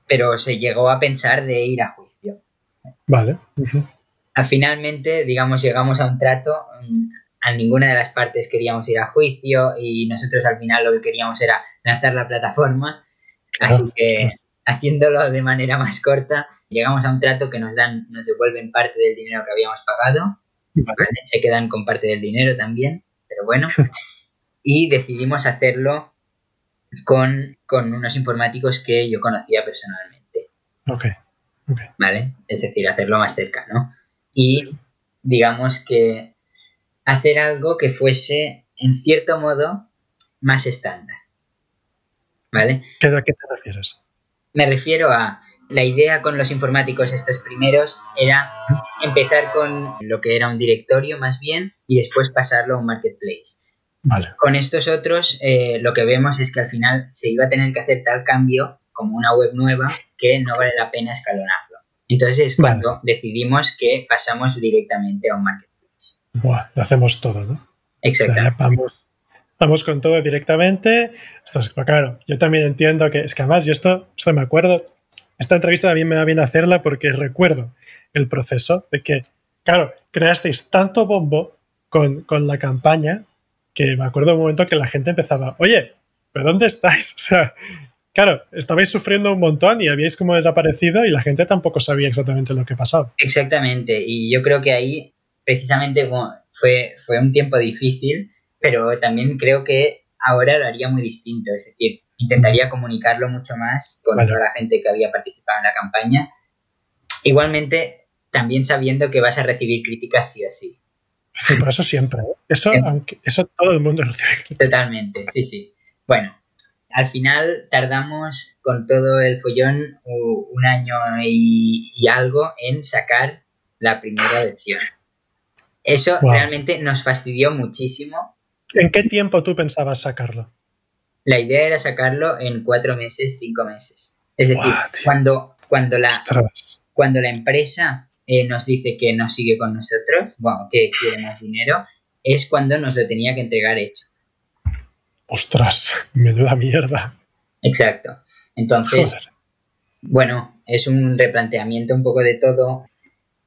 pero se llegó a pensar de ir a juicio. Vale finalmente, digamos, llegamos a un trato, mm, a ninguna de las partes queríamos ir a juicio y nosotros al final lo que queríamos era lanzar la plataforma, así que haciéndolo de manera más corta, llegamos a un trato que nos dan, nos devuelven parte del dinero que habíamos pagado, se quedan con parte del dinero también, pero bueno, *laughs* y decidimos hacerlo con, con unos informáticos que yo conocía personalmente. Ok. ¿Vale? Es decir, hacerlo más cerca, ¿no? y digamos que hacer algo que fuese en cierto modo más estándar. ¿Vale? ¿A qué te refieres? Me refiero a la idea con los informáticos estos primeros era empezar con lo que era un directorio más bien y después pasarlo a un marketplace. Vale. Con estos otros eh, lo que vemos es que al final se iba a tener que hacer tal cambio como una web nueva que no vale la pena escalonarlo. Entonces es cuando decidimos que pasamos directamente a un marketplace. Buah, lo hacemos todo, ¿no? Exacto. vamos, vamos con todo directamente. Esto es, claro, yo también entiendo que es que además yo esto, esto me acuerdo, esta entrevista también me da bien hacerla porque recuerdo el proceso de que, claro, creasteis tanto bombo con, con la campaña que me acuerdo un momento que la gente empezaba, oye, ¿pero dónde estáis? *laughs* O sea, claro, estabais sufriendo un montón y habíais como desaparecido y la gente tampoco sabía exactamente lo que pasaba. Exactamente, y yo creo que ahí precisamente fue, fue un tiempo difícil, pero también creo que ahora lo haría muy distinto, es decir, intentaría comunicarlo mucho más con toda la gente que había participado en la campaña. Igualmente, también sabiendo que vas a recibir críticas sí o sí. Sí, por eso siempre. ¿eh? Eso, Aunque, eso todo el mundo recibe. Totalmente, sí, sí. Bueno, al final tardamos con todo el follón un año y, algo en sacar la primera versión. Eso realmente nos fastidió muchísimo. ¿En qué tiempo tú pensabas sacarlo? La idea era sacarlo en cuatro meses, cinco meses. Es decir, cuando, cuando, la, cuando la empresa eh, nos dice que no sigue con nosotros, bueno, que quiere más dinero, es cuando nos lo tenía que entregar hecho. Ostras, menuda mierda. Exacto. Entonces, bueno, es un replanteamiento un poco de todo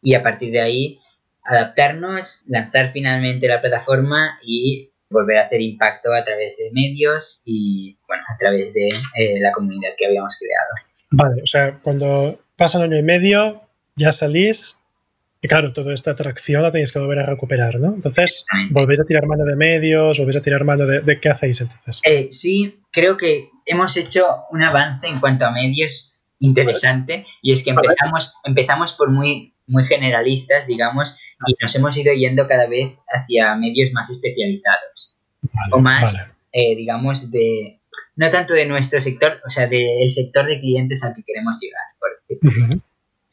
y a partir de ahí adaptarnos, lanzar finalmente la plataforma y volver a hacer impacto a través de medios y, bueno, a través de eh, la comunidad que habíamos creado. Vale, o sea, cuando pasa un año y medio, ya salís y claro, toda esta atracción la tenéis que volver a recuperar, ¿no? Entonces, ¿volvéis a tirar mano de medios? ¿Volvéis a tirar mano de, qué hacéis entonces? Eh, sí, creo que hemos hecho un avance en cuanto a medios interesante y es que empezamos, empezamos por muy, muy generalistas, digamos, y nos hemos ido yendo cada vez hacia medios más especializados. O más, eh, digamos, de, no tanto de nuestro sector, o sea, del sector de clientes al que queremos llegar. Por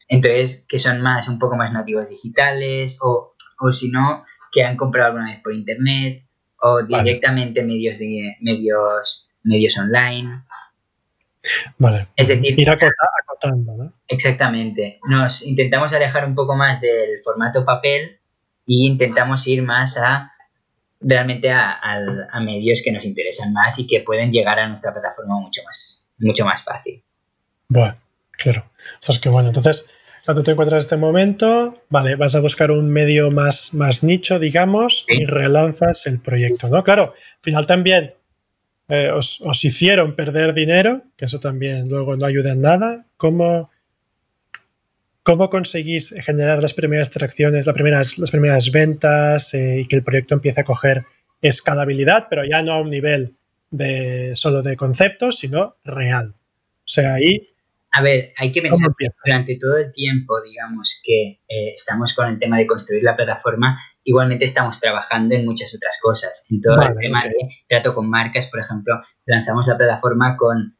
entonces, que son más, un poco más nativos digitales o, o si no, que han comprado alguna vez por internet o directamente medios de medios medios online. Vale. Es decir, ir acotando, ¿no? Exactamente. Nos intentamos alejar un poco más del formato papel e intentamos ir más a realmente a, a, medios que nos interesan más y que pueden llegar a nuestra plataforma mucho más, mucho más fácil. Bueno, claro. Esto es que bueno, entonces cuando te encuentras en este momento, vale, vas a buscar un medio más, más nicho, digamos, y relanzas el proyecto, ¿no? Claro, al final también eh, os, hicieron perder dinero, que eso también luego no ayuda en nada. ¿Cómo, cómo conseguís generar las primeras tracciones, las primeras, las primeras ventas eh, y que el proyecto empiece a coger escalabilidad, pero ya no a un nivel de solo de conceptos, sino real? O sea, ahí a ver, hay que pensar que durante todo el tiempo, digamos, que eh, estamos con el tema de construir la plataforma, igualmente estamos trabajando en muchas otras cosas. En todo el tema de trato con marcas, por ejemplo, lanzamos la plataforma con,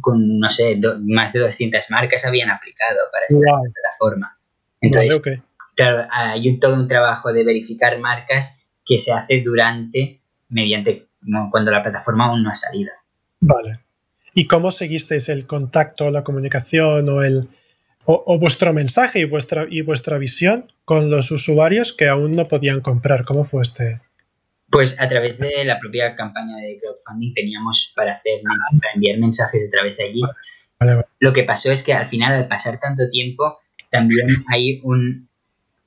con no sé, más de 200 marcas habían aplicado para esta plataforma. Entonces, claro, hay todo un trabajo de verificar marcas que se hace durante, mediante, cuando la plataforma aún no ha salido. Vale. ¿Y cómo seguisteis el contacto, la comunicación o, el, o, vuestro mensaje y vuestra, y vuestra visión con los usuarios que aún no podían comprar? ¿Cómo fue este? Pues a través de la propia campaña de crowdfunding teníamos para, hacer, para enviar mensajes a través de allí. Lo que pasó es que al final, al pasar tanto tiempo, también *laughs* hay un,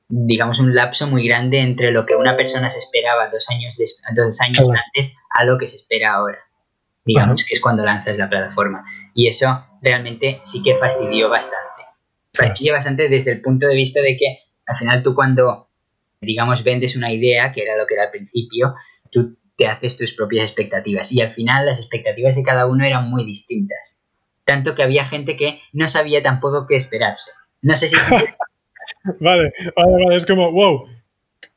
digamos, un lapso muy grande entre lo que una persona se esperaba dos años, dos años antes a lo que se espera ahora digamos, que es cuando lanzas la plataforma. Y eso realmente sí que fastidió bastante. Fastidió bastante desde el punto de vista de que al final tú cuando, digamos, vendes una idea, que era lo que era al principio, tú te haces tus propias expectativas. Y al final las expectativas de cada uno eran muy distintas. Tanto que había gente que no sabía tampoco qué esperarse. No sé si... *laughs* vale, vale, vale, es como, wow,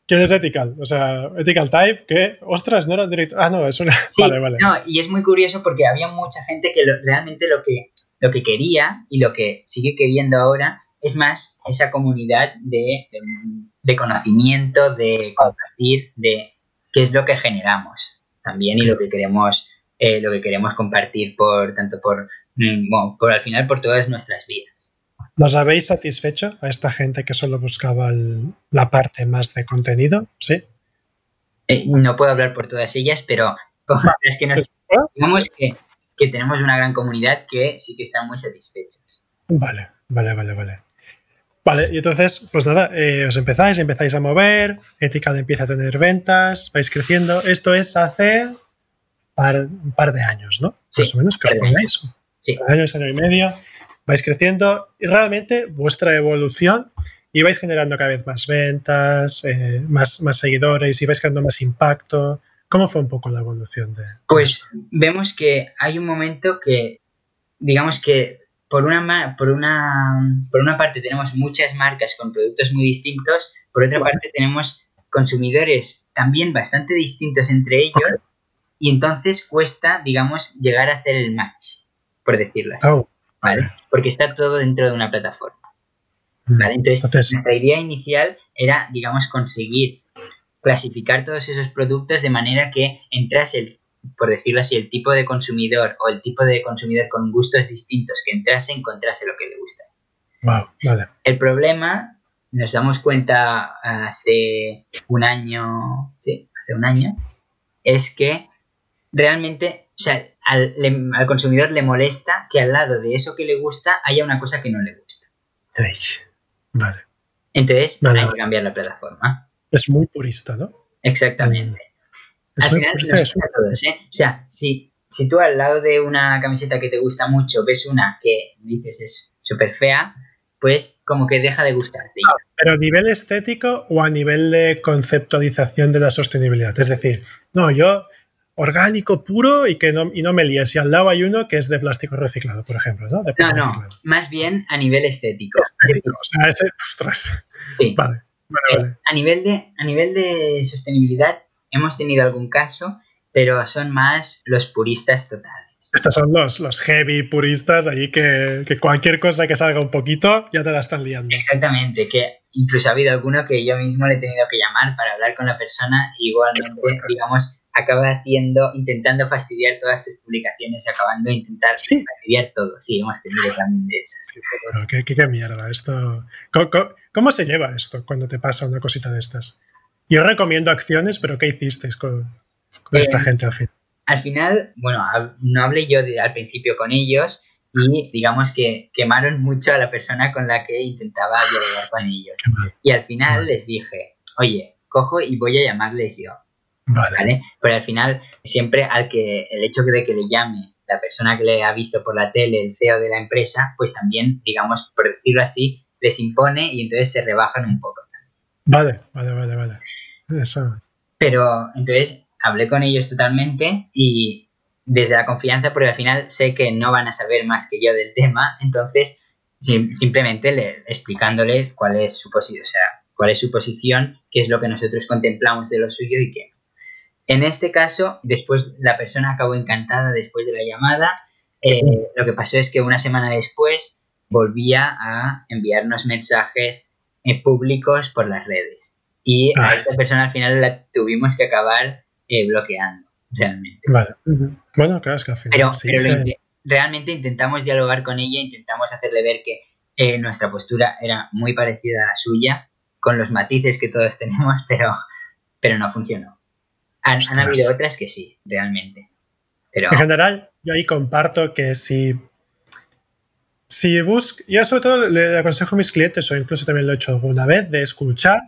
¿Quién es ethical? O sea, ethical type, ¿qué? Ostras, no era directo. Ah, no, es una. *laughs* vale, vale. No, y es muy curioso porque había mucha gente que realmente lo que, lo que quería y lo que sigue queriendo ahora es más esa comunidad de, de, conocimiento, de compartir, de qué es lo que generamos también y lo que queremos, eh, lo que queremos compartir por tanto por, mm, bueno, por al final por todas nuestras vidas. ¿Nos habéis satisfecho a esta gente que solo buscaba la parte más de contenido? ¿Sí? Eh, no puedo hablar por todas ellas, pero *laughs* es que nos digamos que, que, tenemos una gran comunidad que sí que están muy satisfechos. Vale, vale, vale, vale. Vale, y entonces, pues nada, eh, os empezáis, empezáis a mover, Ethical empieza a tener ventas, vais creciendo. Esto es hace un par de años, ¿no? Sí, Más o menos, que os ponéis. Sí. Años, año y medio vais creciendo y realmente vuestra evolución y vais generando cada vez más ventas, eh, más, más seguidores y vais creando más impacto. ¿Cómo fue un poco la evolución de...? Pues vemos que hay un momento que, digamos que por una, por una, por una parte tenemos muchas marcas con productos muy distintos, por otra parte tenemos consumidores también bastante distintos entre ellos y entonces cuesta, digamos, llegar a hacer el match, por decirlo así. Oh. ¿Vale? Porque está todo dentro de una plataforma. Mm. ¿vale? Entonces, nuestra idea inicial era, digamos, conseguir clasificar todos esos productos de manera que entrase, el, por decirlo así, el tipo de consumidor o el tipo de consumidor con gustos distintos que entrase, encontrase lo que le gusta. Wow, vale. El problema, nos damos cuenta hace un año, sí, hace un año, es que realmente, o sea, al, consumidor le molesta que al lado de eso que le gusta haya una cosa que no le gusta. Vale. Entonces hay que cambiar la plataforma. Es muy purista, ¿no? Exactamente. Mm. al final nos a todos, ¿eh? O sea, si, si tú al lado de una camiseta que te gusta mucho ves una que dices es súper fea, pues como que deja de gustarte. Ah, pero a nivel estético o a nivel de conceptualización de la sostenibilidad. Es decir, no, yo orgánico puro y que no, y no me líes. Y al lado hay uno que es de plástico reciclado, por ejemplo, ¿no? no, no, más bien a nivel estético. o sea, ese, ostras. Sí. Vale. Eh, a, nivel de, a nivel de sostenibilidad hemos tenido algún caso, pero son más los puristas totales. Estos son los, los heavy puristas, allí que, que, cualquier cosa que salga un poquito ya te la están liando. Exactamente, que incluso ha habido alguno que yo mismo le he tenido que llamar para hablar con la persona, igualmente, digamos, acaba haciendo, intentando fastidiar todas tus publicaciones y acabando de intentar fastidiar todo. Sí, hemos tenido también de esas. ¿qué, qué, mierda esto. ¿Cómo, se lleva esto cuando te pasa una cosita de estas? Yo recomiendo acciones, pero ¿qué hicisteis con, esta eh, gente al final? Al final, bueno, no hablé yo al principio con ellos y digamos que quemaron mucho a la persona con la que intentaba dialogar con ellos. Y al final les dije, oye, cojo y voy a llamarles yo Vale. Pero al final, siempre al que el hecho de que le llame la persona que le ha visto por la tele, el CEO de la empresa, pues también, digamos, por decirlo así, les impone y entonces se rebajan un poco. Vale, vale, vale, vale. Eso. Pero entonces hablé con ellos totalmente y desde la confianza, porque al final sé que no van a saber más que yo del tema, entonces simplemente le, explicándole cuál es su posición, o sea, cuál es su posición, qué es lo que nosotros contemplamos de lo suyo y qué en este caso, después la persona acabó encantada después de la llamada. Eh, lo que pasó es que una semana después volvía a enviarnos mensajes eh, públicos por las redes. Y a esta persona al final la tuvimos que acabar eh, bloqueando, realmente. Vale. Bueno, claro, es que al final. Pero, realmente intentamos dialogar con ella, intentamos hacerle ver que nuestra postura era muy parecida a la suya, con los matices que todos *laughs* tenemos, pero, pero no funcionó. Han, habido otras que sí, realmente. Pero... En general, yo ahí comparto que si, si busco, yo sobre todo le aconsejo a mis clientes, o incluso también lo he hecho alguna vez, de escuchar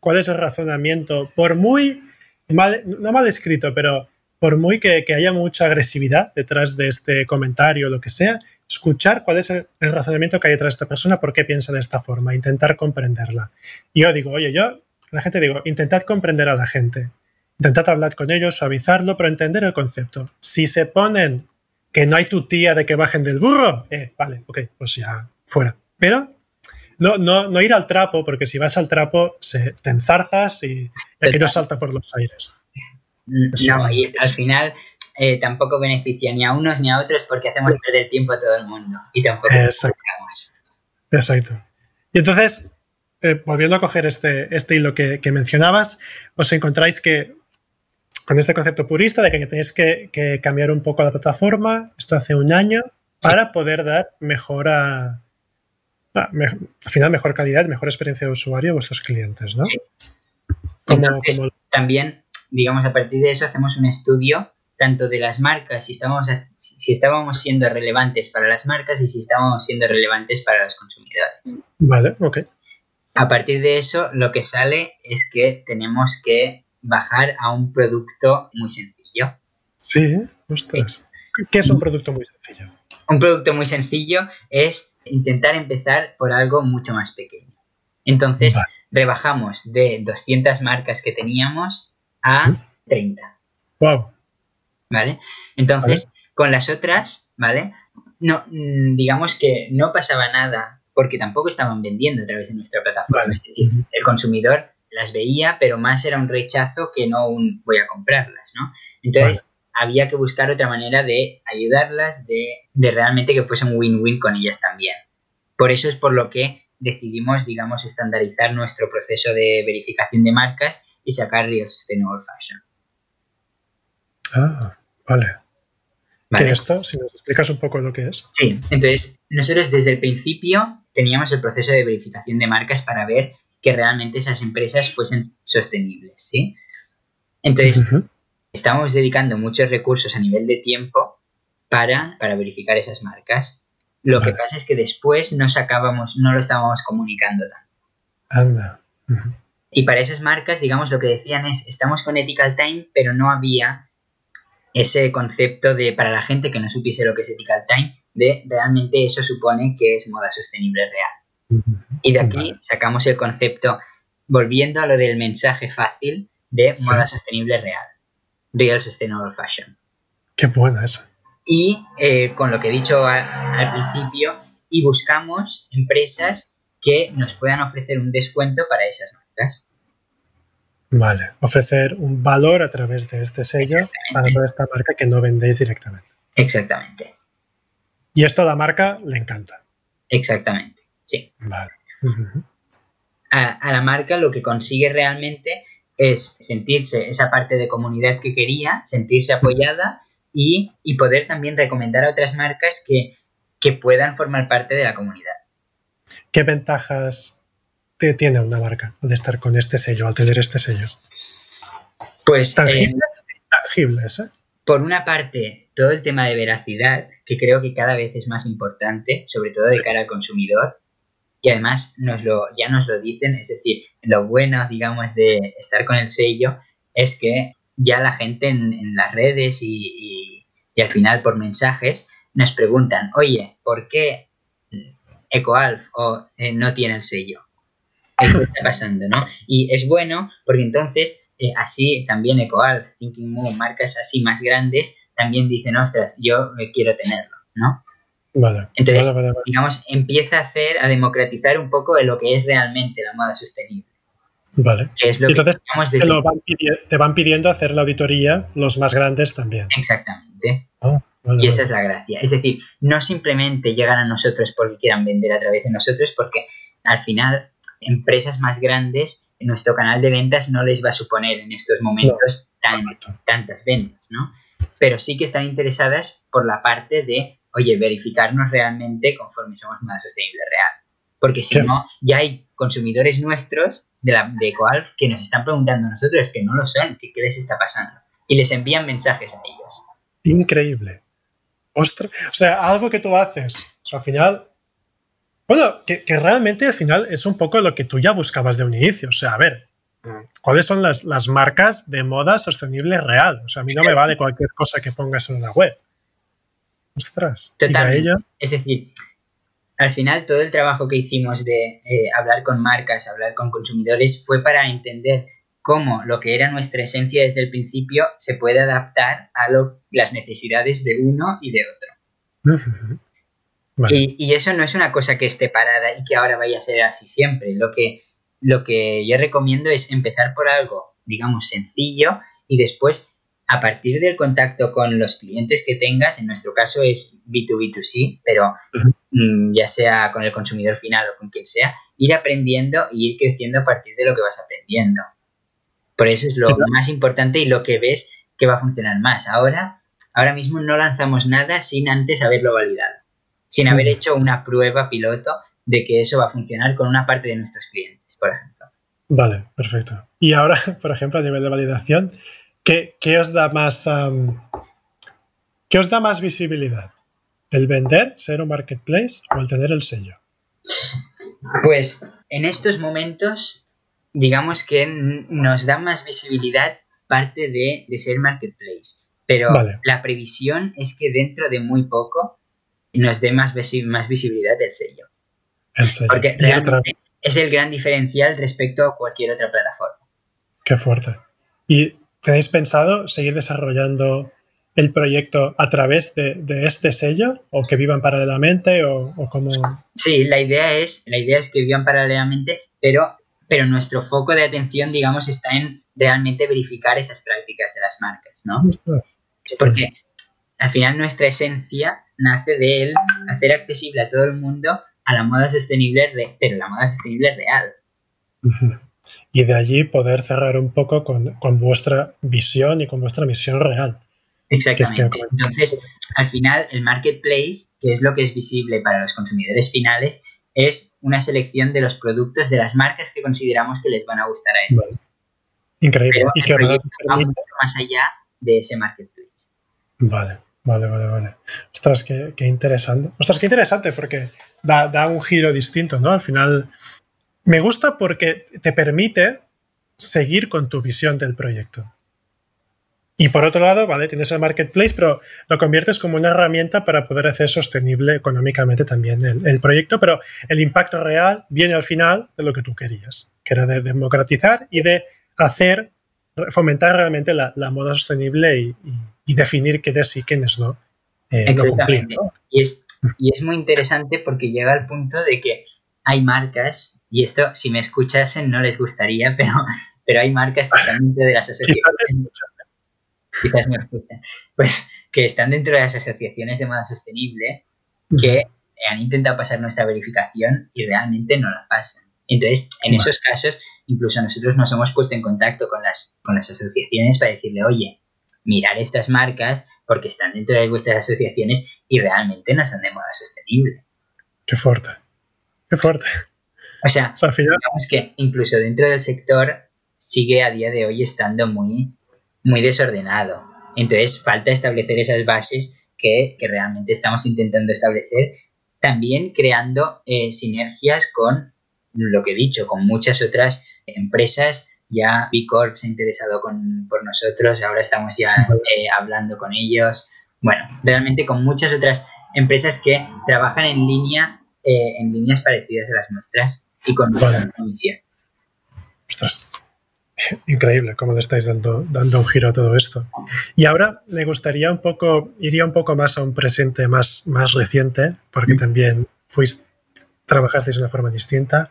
cuál es el razonamiento, por muy mal, no mal escrito, pero por muy que, haya mucha agresividad detrás de este comentario o lo que sea, escuchar cuál es el, razonamiento que hay detrás de esta persona, por qué piensa de esta forma, intentar comprenderla. Y yo digo, oye, yo, la gente digo, intentad comprender a la gente. Intentad hablar con ellos, suavizarlo, pero entender el concepto. Si se ponen que no hay tu tía de que bajen del burro, eh, vale, ok, pues ya fuera. Pero no, no, no ir al trapo, porque si vas al trapo se, te enzarzas y aquello salta por los aires. no, y al final eh, tampoco beneficia ni a unos ni a otros porque hacemos perder tiempo a todo el mundo y tampoco Exacto. Exacto. Y entonces, eh, volviendo a coger este, este hilo que, que mencionabas, os encontráis que con este concepto purista de que tenéis que, cambiar un poco la plataforma, esto hace un año, para poder dar mejor a, al final mejor calidad, mejor experiencia de usuario a vuestros clientes, ¿no? Sí. También, digamos, a partir de eso hacemos un estudio tanto de las marcas, si, estamos, si estábamos siendo relevantes para las marcas y si estábamos siendo relevantes para los consumidores. Vale, ok. A partir de eso, lo que sale es que tenemos que bajar a un producto muy sencillo. Sí, ostras. ¿Qué es un producto muy sencillo? Un producto muy sencillo es intentar empezar por algo mucho más pequeño. Entonces, rebajamos de 200 marcas que teníamos a 30. Wow. ¿Vale? Entonces, con las otras, ¿vale? No, mm, digamos que no pasaba nada porque tampoco estaban vendiendo a través de nuestra plataforma. Es decir, el consumidor las veía, pero más era un rechazo que no un voy a comprarlas, ¿no? Entonces, había que buscar otra manera de ayudarlas, de, de realmente que fuese un win-win con ellas también. Por eso es por lo que decidimos, digamos, estandarizar nuestro proceso de verificación de marcas y sacar Real Sustainable Fashion. Ah, vale. ¿Qué es esto? Si nos explicas un poco lo que es. Sí, entonces nosotros desde el principio teníamos el proceso de verificación de marcas para ver que realmente esas empresas fuesen sostenibles, ¿sí? Entonces, estamos dedicando muchos recursos a nivel de tiempo para, para verificar esas marcas. Lo que pasa es que después no sacábamos, no lo estábamos comunicando tanto. Anda. Y para esas marcas, digamos, lo que decían es, estamos con Ethical Time, pero no había ese concepto de, para la gente que no supiese lo que es Ethical Time, de realmente eso supone que es moda sostenible real. Y de aquí sacamos el concepto, volviendo a lo del mensaje fácil, de moda sostenible real. Real Sustainable Fashion. Qué buena esa y eh, con lo que he dicho al, principio, y buscamos empresas que nos puedan ofrecer un descuento para esas marcas. Vale, ofrecer un valor a través de este sello para toda esta marca que no vendéis directamente. Exactamente. Y esto a la marca le encanta. Exactamente, sí. Vale. a, la marca lo que consigue realmente es sentirse esa parte de comunidad que quería, sentirse apoyada y, poder también recomendar a otras marcas que, puedan formar parte de la comunidad. ¿Qué ventajas te tiene una marca al estar con este sello, al tener este sello? Pues tangibles, eh, tangibles ¿eh? Por una parte, todo el tema de veracidad, que creo que cada vez es más importante, sobre todo de cara al consumidor, y además nos lo, ya nos lo dicen, es decir, lo bueno, digamos, de estar con el sello es que ya la gente en, las redes y, al final por mensajes nos preguntan, oye, ¿por qué EcoAlf o, eh, no tiene el sello? ¿Qué *laughs* está pasando, no? Y es bueno porque entonces eh, así también EcoAlf, Thinking Move, marcas así más grandes, también dicen, ostras, yo eh, quiero tenerlo, ¿no? Vale, Entonces, digamos, empieza a hacer, a democratizar un poco de lo que es realmente la moda sostenible. Vale. Entonces, te, van pidiendo hacer la auditoría los más grandes también. Exactamente. Ah, y esa es la gracia. Es decir, no simplemente llegan a nosotros porque quieran vender a través de nosotros, porque al final empresas más grandes, nuestro canal de ventas no les va a suponer en estos momentos tantas ventas, ¿no? Pero sí que están interesadas por la parte de, oye, verificarnos realmente conforme somos más sostenible real. Porque si no, ya hay consumidores nuestros de, la, de EcoAlf que nos están preguntando a nosotros que no lo son, que qué les está pasando. Y les envían mensajes a ellos. Increíble. Ostras. O sea, algo que tú haces. O sea, al final. Bueno, que, realmente al final es un poco lo que tú ya buscabas de un inicio. O sea, a ver, mm. ¿cuáles son las, marcas de moda sostenible real? O sea, a mí no me vale cualquier cosa que pongas en una web. Ostras. Totalmente. Es decir, al final todo el trabajo que hicimos de eh, hablar con marcas, hablar con consumidores, fue para entender cómo lo que era nuestra esencia desde el principio se puede adaptar a las necesidades de uno y de otro. Y, eso no es una cosa que esté parada y que ahora vaya a ser así siempre. Lo que, lo que yo recomiendo es empezar por algo, digamos, sencillo y después a partir del contacto con los clientes que tengas, en nuestro caso es B2B2C, pero mm, ya sea con el consumidor final o con quien sea, ir aprendiendo y ir creciendo a partir de lo que vas aprendiendo. Por eso es lo más importante y lo que ves que va a funcionar más. Ahora, ahora mismo no lanzamos nada sin antes haberlo validado, sin haber hecho una prueba piloto de que eso va a funcionar con una parte de nuestros clientes, por ejemplo. Vale, perfecto. Y ahora, *laughs* por ejemplo, a nivel de validación, ¿qué, os da más qué os da más visibilidad? ¿El vender, ser un marketplace o el tener el sello? Pues en estos momentos, digamos que nos da más visibilidad parte de, ser marketplace. Pero la previsión es que dentro de muy poco nos dé más, más visibilidad del sello. El sello. Porque realmente es el gran diferencial respecto a cualquier otra plataforma. Qué fuerte. ¿Y tenéis pensado seguir desarrollando el proyecto a través de, este sello o que vivan paralelamente o, o cómo? Sí, la idea es, la idea es que vivan paralelamente, pero, pero nuestro foco de atención, digamos, está en realmente verificar esas prácticas de las marcas, ¿no? Porque al final nuestra esencia nace de él hacer accesible a todo el mundo a la moda sostenible, pero la moda sostenible real. Y de allí poder cerrar un poco con, con vuestra visión y con vuestra misión real. Exactamente. Entonces, al final, el marketplace, que es lo que es visible para los consumidores finales, es una selección de los productos de las marcas que consideramos que les van a gustar a esto. Increíble. y que va más allá de ese marketplace. Vale, vale, vale, vale. Ostras, qué, interesante. Ostras, qué interesante porque da, da un giro distinto, ¿no? Al final, me gusta porque te permite seguir con tu visión del proyecto. Y por otro lado, vale, tienes el marketplace, pero lo conviertes como una herramienta para poder hacer sostenible económicamente también el, proyecto, pero el impacto real viene al final de lo que tú querías, que era de democratizar y de hacer, fomentar realmente la, moda sostenible y, definir quiénes sí, quiénes no. Eh, Exactamente. Y, es, y es muy interesante porque llega al punto de que hay marcas, y esto si me escuchasen no les gustaría, *laughs* pero, pero hay marcas que están dentro de las *laughs* asociaciones quizás me pues que están dentro de las asociaciones de moda sostenible que han intentado pasar nuestra verificación y realmente no la pasan. Entonces, en esos casos, incluso nosotros nos hemos puesto en contacto con las, con las asociaciones para decirle, oye, mirar estas marcas porque están dentro de vuestras asociaciones y realmente no son de moda sostenible. Qué fuerte, qué fuerte. O sea, digamos que incluso dentro del sector sigue a día de hoy estando muy muy desordenado. Entonces falta establecer esas bases que, realmente estamos intentando establecer, también creando eh, sinergias con lo que he dicho, con muchas otras empresas. Ya B Corp se ha interesado con, por nosotros, ahora estamos ya eh, hablando con ellos. Bueno, realmente con muchas otras empresas que trabajan en línea, eh, en líneas parecidas a las nuestras y con nuestra misión. Increíble cómo le estáis dando, dando un giro a todo esto. Y ahora me gustaría un poco, iría un poco más a un presente más, más reciente, porque mm. también fuiste, trabajasteis de una forma distinta.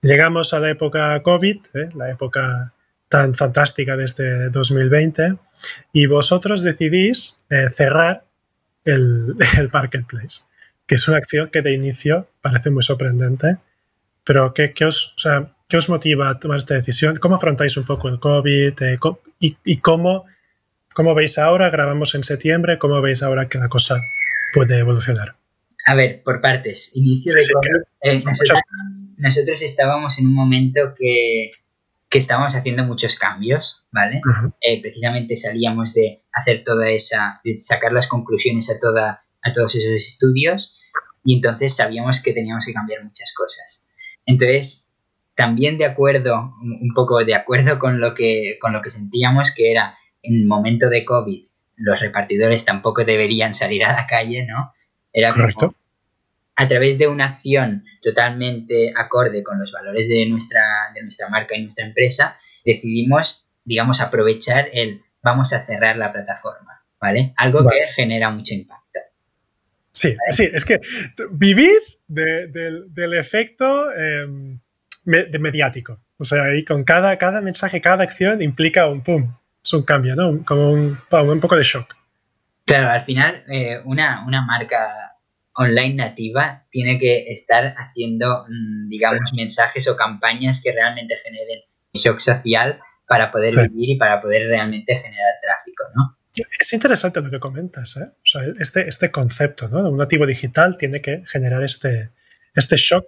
Llegamos a la época COVID, ¿eh? la época tan fantástica de este 2020, y vosotros decidís eh, cerrar el, *laughs* el marketplace, que es una acción que de inicio parece muy sorprendente, pero que os, o sea, ¿Qué os motiva a tomar esta decisión? ¿Cómo afrontáis un poco el COVID? Eh, y, cómo, cómo, veis ahora? Grabamos en septiembre. ¿Cómo veis ahora que la cosa puede evolucionar? A ver, por partes. Inicio de COVID. Eh, nosotros, estábamos en un momento que, que estábamos haciendo muchos cambios, ¿vale? Eh, precisamente salíamos de hacer toda esa, de sacar las conclusiones a, toda, a todos esos estudios y entonces sabíamos que teníamos que cambiar muchas cosas. Entonces, también de acuerdo, un poco de acuerdo con lo que, con lo que sentíamos, que era en el momento de COVID, los repartidores tampoco deberían salir a la calle, ¿no? Era Correcto. a través de una acción totalmente acorde con los valores de nuestra, de nuestra marca y nuestra empresa, decidimos, digamos, aprovechar el vamos a cerrar la plataforma, ¿vale? Algo que genera mucho impacto. Sí, sí, es que vivís del efecto em, de mediático. O sea, ahí con cada, cada mensaje, cada acción implica un pum, es un cambio, ¿no? Como un, un poco de shock. Claro, al final eh, una, una, marca online nativa tiene que estar haciendo, mm, digamos, mensajes o campañas que realmente generen shock social para poder vivir y para poder realmente generar tráfico, ¿no? Es interesante lo que comentas, ¿eh? O sea, este, este concepto, ¿no? Un nativo digital tiene que generar este, este shock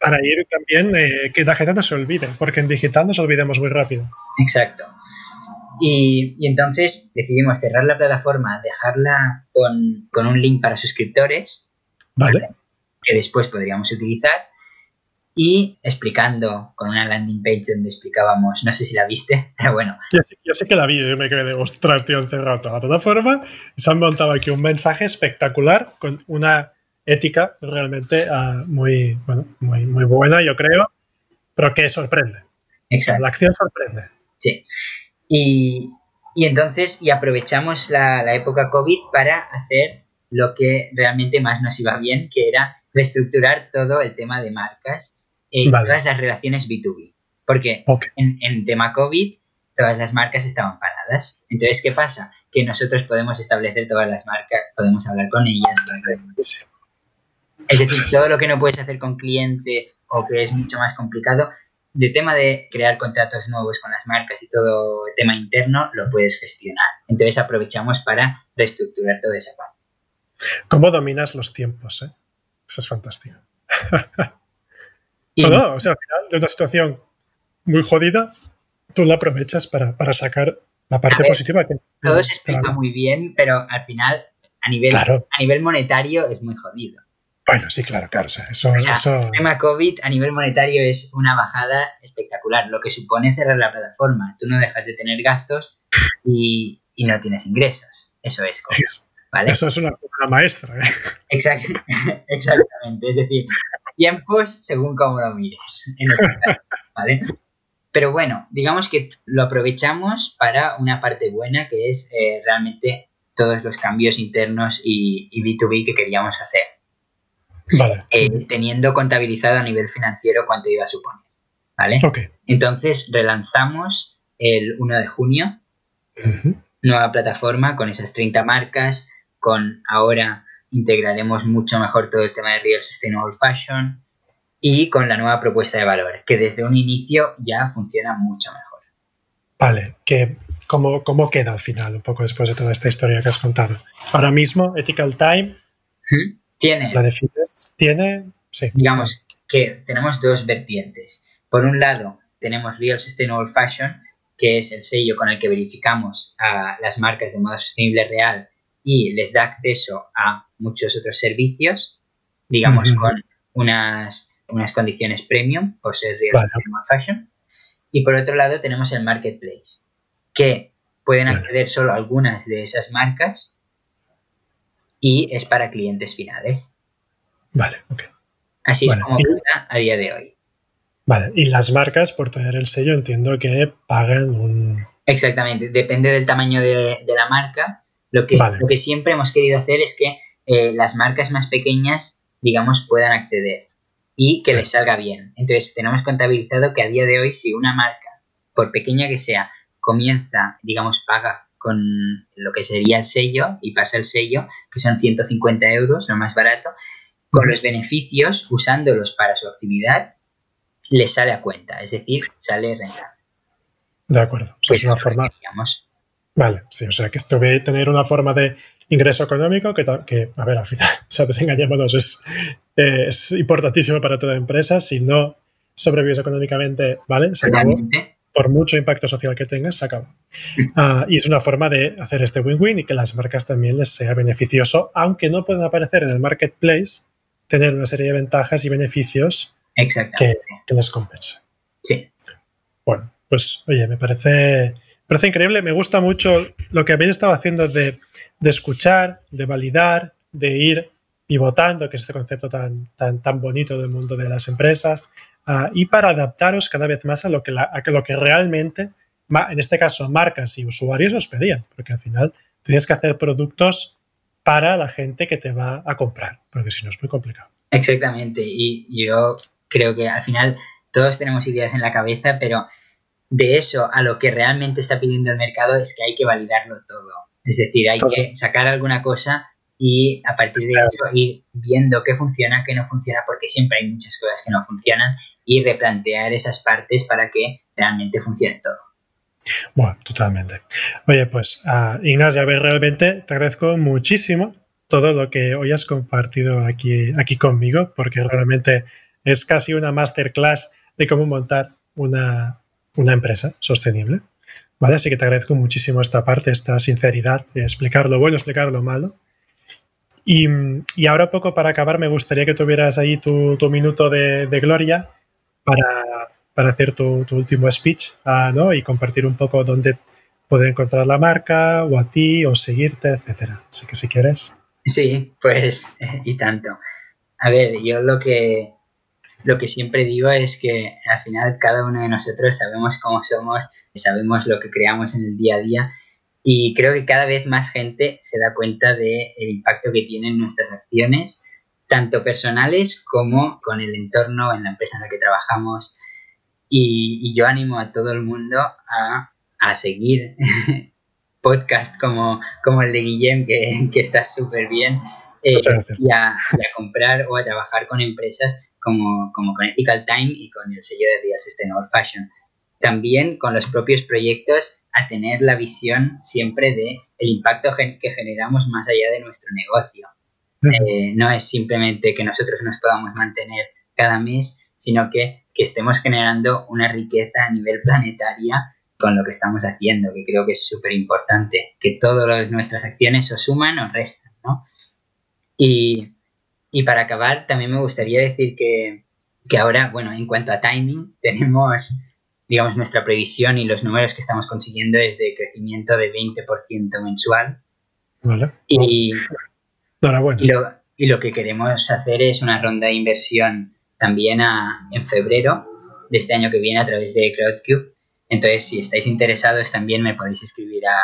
para ir también eh, que la gente no se olvide, porque en digital nos olvidemos muy rápido. Exacto. Y, entonces decidimos cerrar la plataforma, dejarla con, con un link para suscriptores, vale. que después podríamos utilizar, y explicando con una landing page donde explicábamos, no sé si la viste, *laughs* pero bueno. Yo sé, que la vi, yo me quedé, ostras, tío, encerrado toda la plataforma. Se han montado aquí un mensaje espectacular con una ética realmente uh, muy, bueno, muy, muy buena, yo creo, pero que sorprende. Exacto. La acción sorprende. Sí. Y, y entonces, y aprovechamos la, la época COVID para hacer lo que realmente más nos iba bien, que era reestructurar todo el tema de marcas y todas las relaciones B2B. Porque en, en tema COVID todas las marcas estaban paradas. Entonces, ¿qué pasa? Que nosotros podemos establecer todas las marcas, podemos hablar con ellas. Es decir, todo lo que no puedes hacer con cliente o que es mucho más complicado, de tema de crear contratos nuevos con las marcas y todo el tema interno, lo puedes gestionar. Entonces aprovechamos para reestructurar toda esa parte. ¿Cómo dominas los tiempos? Eh? Eso es fantástico. *laughs* o sea, al final de una situación muy jodida, tú la aprovechas para, sacar la parte positiva. Que, todo se explica muy bien, pero al final, a nivel, a nivel monetario, es muy jodido. Bueno, sí, claro, claro. eso, El tema COVID a nivel monetario es una bajada espectacular, lo que supone cerrar la plataforma. Tú no dejas de tener gastos y, no tienes ingresos. Eso es COVID. Eso es una, maestra. ¿eh? *laughs* exactamente. Es decir, tiempos según cómo lo mires. *laughs* ¿vale? Pero bueno, digamos que lo aprovechamos para una parte buena que es eh, realmente todos los cambios internos y, B2B que queríamos hacer. Vale. Eh, teniendo contabilizado a nivel financiero cuánto iba a suponer. ¿Vale? Entonces relanzamos el 1 de junio, nueva plataforma con esas 30 marcas, con ahora integraremos mucho mejor todo el tema de Real Sustainable Fashion y con la nueva propuesta de valor, que desde un inicio ya funciona mucho mejor. Vale, que ¿cómo, cómo queda al final, un poco después de toda esta historia que has contado? Ahora mismo, Ethical Time tiene... ¿La defines? Tiene... Sí. Digamos que tenemos dos vertientes. Por un lado, tenemos Real Sustainable Fashion, que es el sello con el que verificamos a las marcas de moda sostenible real y les da acceso a muchos otros servicios, digamos, con unas, unas condiciones premium por ser real fashion. Y por otro lado tenemos el marketplace, que pueden acceder solo a algunas de esas marcas y es para clientes finales. Vale, ok. Así es como funciona a día de hoy. Vale, y las marcas por tener el sello entiendo que pagan un... Exactamente, depende del tamaño de, de la marca, lo que, lo que siempre hemos querido hacer es que eh, las marcas más pequeñas, digamos, puedan acceder y que les salga bien. Entonces, tenemos contabilizado que a día de hoy, si una marca, por pequeña que sea, comienza, digamos, paga con lo que sería el sello y pasa el sello, que son 150 euros, lo más barato, con los beneficios, usándolos para su actividad, les sale a cuenta, es decir, sale rentable. De acuerdo, es una forma. Vale, sí, o sea que esto a tener una forma de ingreso económico que, que a ver, al final, *laughs* o sea, desengañémonos, es, es importantísimo para toda empresa. Si no sobrevives económicamente, ¿vale? Se acabó. Por mucho impacto social que tengas, se acabó. *laughs* Ah, y es una forma de hacer este win-win y que las marcas también les sea beneficioso, aunque no puedan aparecer en el marketplace, tener una serie de ventajas y beneficios que, que les compensen. Sí. Bueno, pues oye, me parece parece increíble. Me gusta mucho lo que habéis estado haciendo de, escuchar, de validar, de ir pivotando, que es este concepto tan, tan, tan bonito del mundo de las empresas, ah, y para adaptaros cada vez más a lo que, lo que realmente, en este caso, marcas y usuarios os pedían, porque al final tienes que hacer productos para la gente que te va a comprar, porque si no es muy complicado. Exactamente, y yo creo que al final todos tenemos ideas en la cabeza, pero de eso a lo que realmente está pidiendo el mercado es que hay que validarlo todo. Es decir, hay que sacar alguna cosa y a partir de eso ir viendo qué funciona, qué no funciona, porque siempre hay muchas cosas que no funcionan y replantear esas partes para que realmente funcione todo. Bueno, totalmente. Oye, pues uh, Ignacio, ver, realmente te agradezco muchísimo todo lo que hoy has compartido aquí, aquí conmigo, porque realmente es casi una masterclass de cómo montar una, una empresa sostenible. ¿Vale? Así que te agradezco muchísimo esta parte, esta sinceridad, explicar lo bueno, explicar lo malo. Y, y, ahora poco para acabar, me gustaría que tuvieras ahí tu, tu minuto de, de, gloria para, para hacer tu, tu, último speech uh, ¿no? y compartir un poco dónde poder encontrar la marca o a ti o seguirte, etcétera. Así que si quieres. Sí, pues *laughs* y tanto. A ver, yo lo que lo que siempre digo es que al final cada uno de nosotros sabemos cómo somos, sabemos lo que creamos en el día a día y creo que cada vez más gente se da cuenta del impacto que tienen nuestras acciones, tanto personales como con el entorno en la empresa en la que trabajamos. Y, y yo animo a todo el mundo a, a seguir *laughs* podcast como, como el de Guillem, que, que está súper bien, eh, y, a, y, a, comprar o a trabajar con empresas como, como con Ethical Time y con el sello de Real Sustainable Fashion. También con los propios proyectos a tener la visión siempre de el impacto que generamos más allá de nuestro negocio. Eh, no es simplemente que nosotros nos podamos mantener cada mes, sino que, que estemos generando una riqueza a nivel planetaria con lo que estamos haciendo, que creo que es súper importante, que todas nuestras acciones o suman o restan, ¿no? Y, y para acabar, también me gustaría decir que, que ahora, bueno, en cuanto a timing, *laughs* tenemos, digamos, nuestra previsión y los números que estamos consiguiendo es de crecimiento de 20% mensual. Vale. Y, y, lo, y lo que queremos hacer es una ronda de inversión también a, en febrero de este año que viene a través de CrowdCube. Entonces, si estáis interesados, también me podéis escribir a,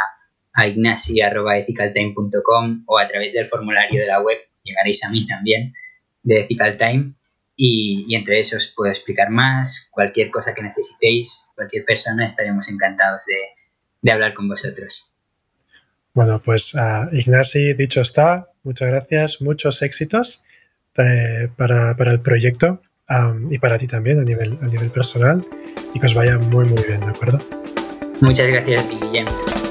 a ignasi.ethicaltime.com o a través del formulario de la web llegaréis a mí también de Ethical Time y, y entonces os puedo explicar más, cualquier cosa que necesitéis, cualquier persona, estaremos encantados de, de hablar con vosotros. Bueno, pues uh, Ignasi, dicho está, muchas gracias, muchos éxitos eh, para, para, el proyecto um, y para ti también a nivel, a nivel personal y que os vaya muy muy bien, ¿de acuerdo? Muchas gracias a ti.